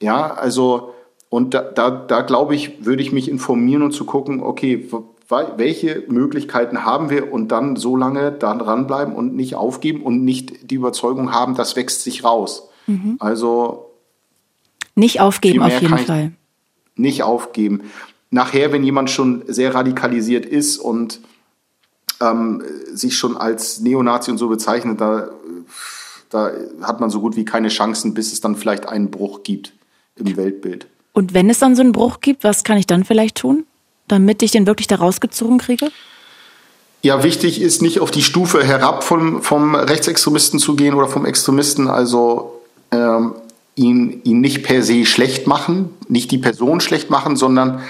Ja, also und da, da, da glaube ich, würde ich mich informieren und zu gucken, okay, welche Möglichkeiten haben wir und dann so lange da dranbleiben und nicht aufgeben und nicht die Überzeugung haben, das wächst sich raus. Mhm. Also nicht aufgeben auf jeden Fall. Nicht aufgeben. Nachher, wenn jemand schon sehr radikalisiert ist und ähm, sich schon als Neonazi und so bezeichnet, da, da hat man so gut wie keine Chancen, bis es dann vielleicht einen Bruch gibt im Weltbild. Und wenn es dann so einen Bruch gibt, was kann ich dann vielleicht tun, damit ich den wirklich da rausgezogen kriege? Ja, wichtig ist nicht auf die Stufe herab vom, vom Rechtsextremisten zu gehen oder vom Extremisten. Also ähm, ihn, ihn nicht per se schlecht machen, nicht die Person schlecht machen, sondern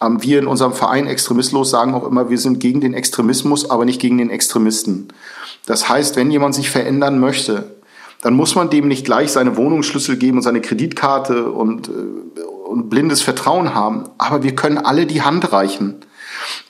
ähm, wir in unserem Verein Extremistlos sagen auch immer, wir sind gegen den Extremismus, aber nicht gegen den Extremisten. Das heißt, wenn jemand sich verändern möchte, dann muss man dem nicht gleich seine Wohnungsschlüssel geben und seine Kreditkarte und, äh, und blindes Vertrauen haben. Aber wir können alle die Hand reichen.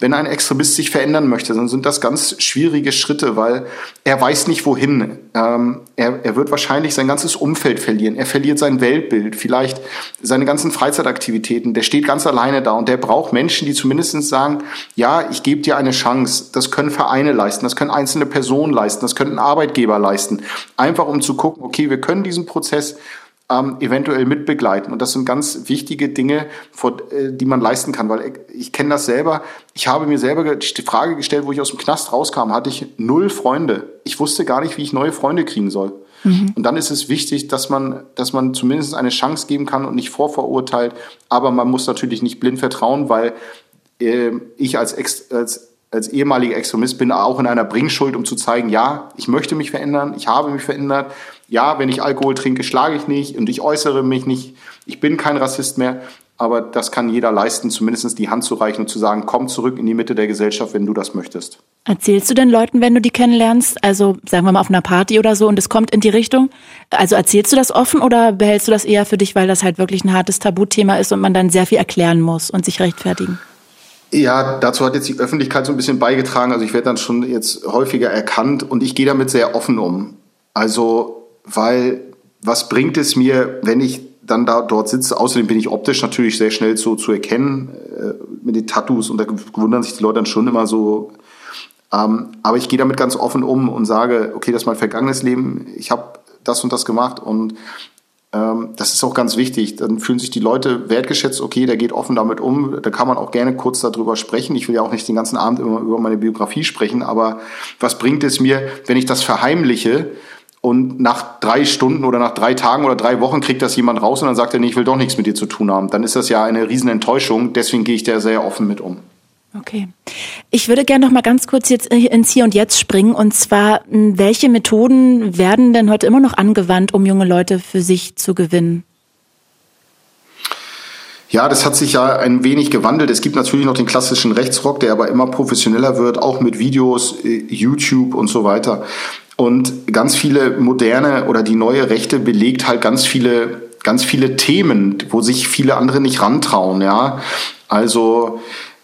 wenn ein Extremist sich verändern möchte, dann sind das ganz schwierige Schritte, weil er weiß nicht wohin. Ähm, er, er wird wahrscheinlich sein ganzes Umfeld verlieren. Er verliert sein Weltbild, vielleicht seine ganzen Freizeitaktivitäten. Der steht ganz alleine da und der braucht Menschen, die zumindest sagen, ja, ich gebe dir eine Chance. Das können Vereine leisten, das können einzelne Personen leisten, das können Arbeitgeber leisten. Einfach um zu gucken, okay, wir können diesen Prozess ähm, eventuell mitbegleiten. Und das sind ganz wichtige Dinge, vor, äh, die man leisten kann, weil ich, ich kenne das selber. Ich habe mir selber die Frage gestellt, wo ich aus dem Knast rauskam, hatte ich null Freunde. Ich wusste gar nicht, wie ich neue Freunde kriegen soll. Mhm. Und dann ist es wichtig, dass man, dass man zumindest eine Chance geben kann und nicht vorverurteilt. Aber man muss natürlich nicht blind vertrauen, weil äh, ich als, Ex als als ehemaliger Extremist bin auch in einer Bringschuld, um zu zeigen, ja, ich möchte mich verändern, ich habe mich verändert, ja, wenn ich Alkohol trinke, schlage ich nicht und ich äußere mich nicht. Ich bin kein Rassist mehr. Aber das kann jeder leisten, zumindest die Hand zu reichen und zu sagen, komm zurück in die Mitte der Gesellschaft, wenn du das möchtest. Erzählst du den Leuten, wenn du die kennenlernst, also sagen wir mal auf einer Party oder so und es kommt in die Richtung? Also erzählst du das offen oder behältst du das eher für dich, weil das halt wirklich ein hartes Tabuthema ist und man dann sehr viel erklären muss und sich rechtfertigen? Ja, dazu hat jetzt die Öffentlichkeit so ein bisschen beigetragen. Also ich werde dann schon jetzt häufiger erkannt und ich gehe damit sehr offen um. Also weil was bringt es mir, wenn ich dann da dort sitze? Außerdem bin ich optisch natürlich sehr schnell so zu erkennen äh, mit den Tattoos und da wundern sich die Leute dann schon immer so. Ähm, aber ich gehe damit ganz offen um und sage, okay, das ist mein vergangenes Leben, ich habe das und das gemacht und ähm, das ist auch ganz wichtig. Dann fühlen sich die Leute wertgeschätzt, okay, der geht offen damit um. Da kann man auch gerne kurz darüber sprechen. Ich will ja auch nicht den ganzen Abend immer über meine Biografie sprechen, aber was bringt es mir, wenn ich das verheimliche? Und nach drei Stunden oder nach drei Tagen oder drei Wochen kriegt das jemand raus und dann sagt er, nee, ich will doch nichts mit dir zu tun haben. Dann ist das ja eine Riesenenttäuschung. Deswegen gehe ich da sehr offen mit um. Okay. Ich würde gerne noch mal ganz kurz jetzt ins Hier und Jetzt springen. Und zwar, welche Methoden werden denn heute immer noch angewandt, um junge Leute für sich zu gewinnen? Ja, das hat sich ja ein wenig gewandelt. Es gibt natürlich noch den klassischen Rechtsrock, der aber immer professioneller wird, auch mit Videos, äh, YouTube und so weiter. Und ganz viele moderne oder die neue Rechte belegt halt ganz viele, ganz viele Themen, wo sich viele andere nicht rantrauen, ja. Also,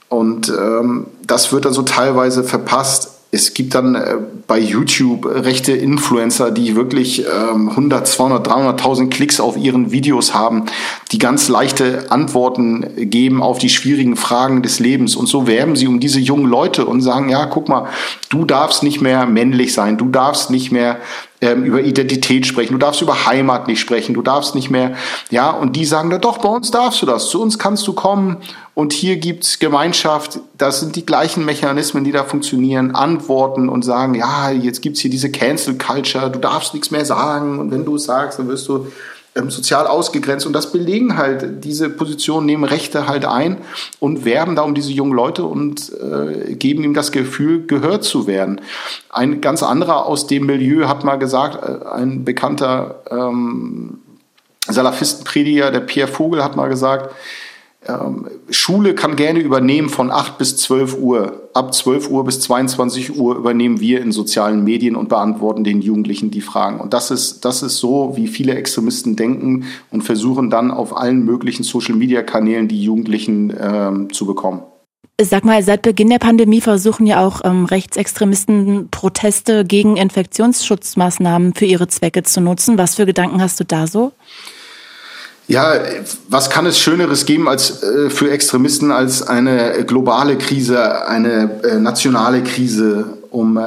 und ähm, das wird dann so teilweise verpasst es gibt dann äh, bei YouTube rechte Influencer, die wirklich ähm, 100, 200, 300.000 Klicks auf ihren Videos haben, die ganz leichte Antworten geben auf die schwierigen Fragen des Lebens. Und so werben sie um diese jungen Leute und sagen, ja, guck mal, du darfst nicht mehr männlich sein, du darfst nicht mehr ähm, über Identität sprechen, du darfst über Heimat nicht sprechen, du darfst nicht mehr, ja, und die sagen, doch, bei uns darfst du das, zu uns kannst du kommen und hier gibt's Gemeinschaft, das sind die gleichen Mechanismen, die da funktionieren, antworten und sagen, ja, jetzt gibt's hier diese Cancel Culture, du darfst nichts mehr sagen. Und wenn du es sagst, dann wirst du sozial ausgegrenzt und das belegen halt, diese Positionen nehmen Rechte halt ein und werben da um diese jungen Leute und äh, geben ihm das Gefühl, gehört zu werden. Ein ganz anderer aus dem Milieu hat mal gesagt, äh, ein bekannter ähm, Salafistenprediger, der Pierre Vogel, hat mal gesagt, ähm, Schule kann gerne übernehmen von 8 bis 12 Uhr. Ab 12 Uhr bis 22 Uhr übernehmen wir in sozialen Medien und beantworten den Jugendlichen die Fragen. Und das ist, das ist so, wie viele Extremisten denken und versuchen dann auf allen möglichen Social-Media-Kanälen die Jugendlichen ähm, zu bekommen. Sag mal, seit Beginn der Pandemie versuchen ja auch ähm, Rechtsextremisten Proteste gegen Infektionsschutzmaßnahmen für ihre Zwecke zu nutzen. Was für Gedanken hast du da so? Ja, was kann es Schöneres geben als äh, für Extremisten als eine globale Krise, eine äh, nationale Krise, um, äh,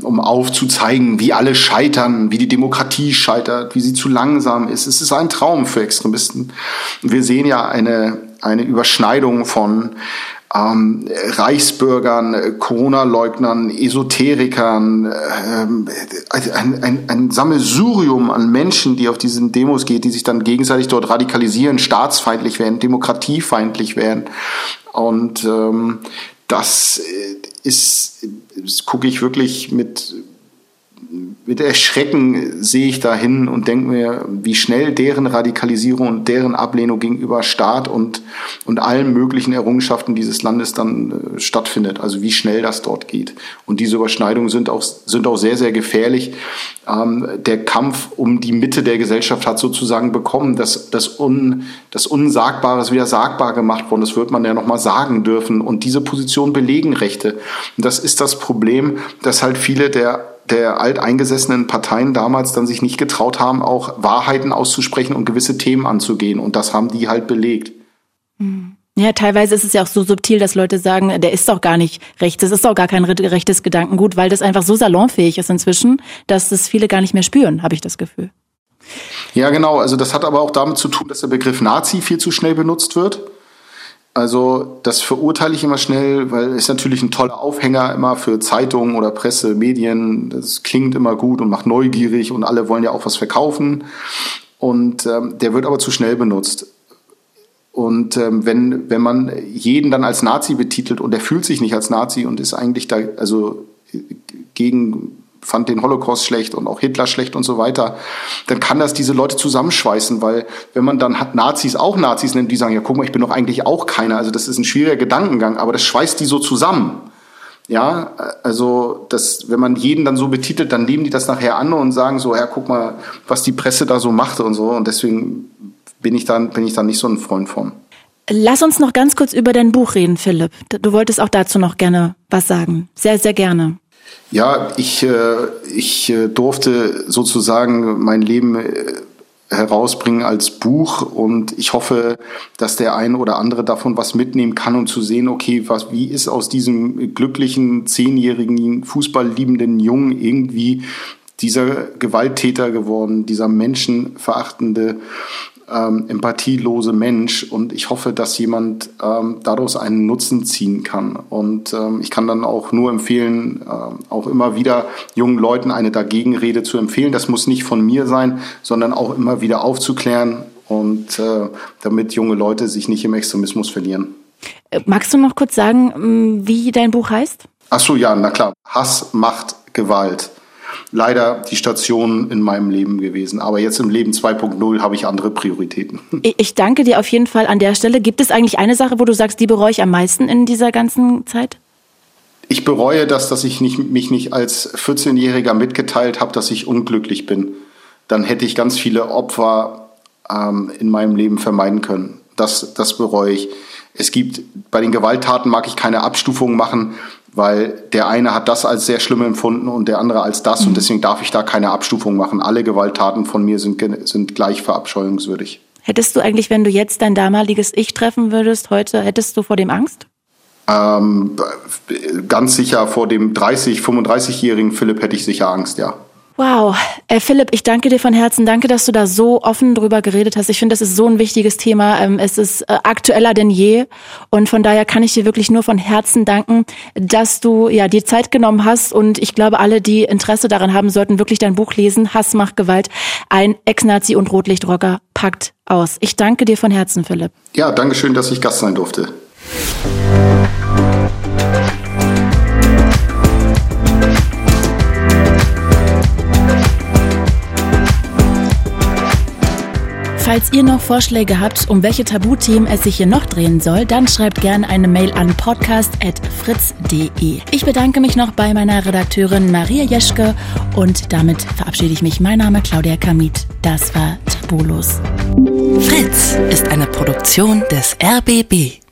um aufzuzeigen, wie alle scheitern, wie die Demokratie scheitert, wie sie zu langsam ist. Es ist ein Traum für Extremisten. Wir sehen ja eine, eine Überschneidung von ähm, Reichsbürgern, Corona-Leugnern, Esoterikern, ähm, ein, ein, ein Sammelsurium an Menschen, die auf diesen Demos geht, die sich dann gegenseitig dort radikalisieren, staatsfeindlich werden, demokratiefeindlich werden. Und ähm, das ist, das gucke ich wirklich mit mit Erschrecken sehe ich dahin und denke mir, wie schnell deren Radikalisierung und deren Ablehnung gegenüber Staat und, und allen möglichen Errungenschaften dieses Landes dann äh, stattfindet. Also wie schnell das dort geht. Und diese Überschneidungen sind auch, sind auch sehr, sehr gefährlich. Ähm, der Kampf um die Mitte der Gesellschaft hat sozusagen bekommen, dass das, Un, das Unsagbare ist wieder sagbar gemacht worden. Das wird man ja nochmal sagen dürfen. Und diese Position belegen Rechte. Und das ist das Problem, dass halt viele der der alteingesessenen Parteien damals dann sich nicht getraut haben, auch Wahrheiten auszusprechen und gewisse Themen anzugehen. Und das haben die halt belegt. Hm. Ja, teilweise ist es ja auch so subtil, dass Leute sagen, der ist doch gar nicht rechts, das ist doch gar kein rechtes Gedankengut, weil das einfach so salonfähig ist inzwischen, dass das viele gar nicht mehr spüren, habe ich das Gefühl. Ja, genau. Also das hat aber auch damit zu tun, dass der Begriff Nazi viel zu schnell benutzt wird. Also das verurteile ich immer schnell, weil es natürlich ein toller Aufhänger immer für Zeitungen oder Presse, Medien. Das klingt immer gut und macht neugierig und alle wollen ja auch was verkaufen. Und ähm, der wird aber zu schnell benutzt. Und ähm, wenn, wenn man jeden dann als Nazi betitelt und er fühlt sich nicht als Nazi und ist eigentlich da, also gegen fand den Holocaust schlecht und auch Hitler schlecht und so weiter, dann kann das diese Leute zusammenschweißen, weil wenn man dann hat Nazis auch Nazis nennt, die sagen, ja guck mal, ich bin doch eigentlich auch keiner. Also das ist ein schwieriger Gedankengang, aber das schweißt die so zusammen. Ja, also das, wenn man jeden dann so betitelt, dann nehmen die das nachher an und sagen so, ja, guck mal, was die Presse da so macht und so. Und deswegen bin ich dann, bin ich dann nicht so ein Freund von. Lass uns noch ganz kurz über dein Buch reden, Philipp. Du wolltest auch dazu noch gerne was sagen. Sehr, sehr gerne. Ja, ich, äh, ich äh, durfte sozusagen mein Leben äh, herausbringen als Buch und ich hoffe, dass der eine oder andere davon was mitnehmen kann und zu sehen, okay, was, wie ist aus diesem glücklichen, zehnjährigen, fußballliebenden Jungen irgendwie dieser Gewalttäter geworden, dieser menschenverachtende ähm, empathielose Mensch und ich hoffe, dass jemand ähm, daraus einen Nutzen ziehen kann. Und ähm, ich kann dann auch nur empfehlen, äh, auch immer wieder jungen Leuten eine Dagegenrede zu empfehlen. Das muss nicht von mir sein, sondern auch immer wieder aufzuklären und äh, damit junge Leute sich nicht im Extremismus verlieren. Äh, magst du noch kurz sagen, wie dein Buch heißt? Ach so, ja, na klar. Hass macht Gewalt leider die Station in meinem Leben gewesen. Aber jetzt im Leben 2.0 habe ich andere Prioritäten. <laughs> Ich danke dir auf jeden Fall an der Stelle. Gibt es eigentlich eine Sache, wo du sagst, die bereue ich am meisten in dieser ganzen Zeit? Ich bereue das, dass ich nicht, mich nicht als 14-Jähriger mitgeteilt habe, dass ich unglücklich bin. Dann hätte ich ganz viele Opfer ähm, in meinem Leben vermeiden können. Das, das bereue ich. Es gibt, bei den Gewalttaten mag ich keine Abstufung machen weil der eine hat das als sehr schlimm empfunden und der andere als das mhm. und deswegen darf ich da keine Abstufung machen. Alle Gewalttaten von mir sind, sind gleich verabscheuungswürdig. Hättest du eigentlich, wenn du jetzt dein damaliges Ich treffen würdest, heute, hättest du vor dem Angst? Ähm, ganz sicher vor dem 30, 35-jährigen Philipp hätte ich sicher Angst, ja. Wow. Äh, Philipp, ich danke dir von Herzen. Danke, dass du da so offen drüber geredet hast. Ich finde, das ist so ein wichtiges Thema. Ähm, es ist äh, aktueller denn je. Und von daher kann ich dir wirklich nur von Herzen danken, dass du ja die Zeit genommen hast. Und ich glaube, alle, die Interesse daran haben, sollten wirklich dein Buch lesen. Hass macht Gewalt. Ein Ex-Nazi und Rotlichtrocker packt aus. Ich danke dir von Herzen, Philipp. Ja, danke schön, dass ich Gast sein durfte. Falls ihr noch Vorschläge habt, um welche Tabuthemen es sich hier noch drehen soll, dann schreibt gerne eine Mail an podcast.fritz.de. Ich bedanke mich noch bei meiner Redakteurin Maria Jeschke und damit verabschiede ich mich. Mein Name Claudia Kamit. Das war Tabulos. Fritz ist eine Produktion des RBB.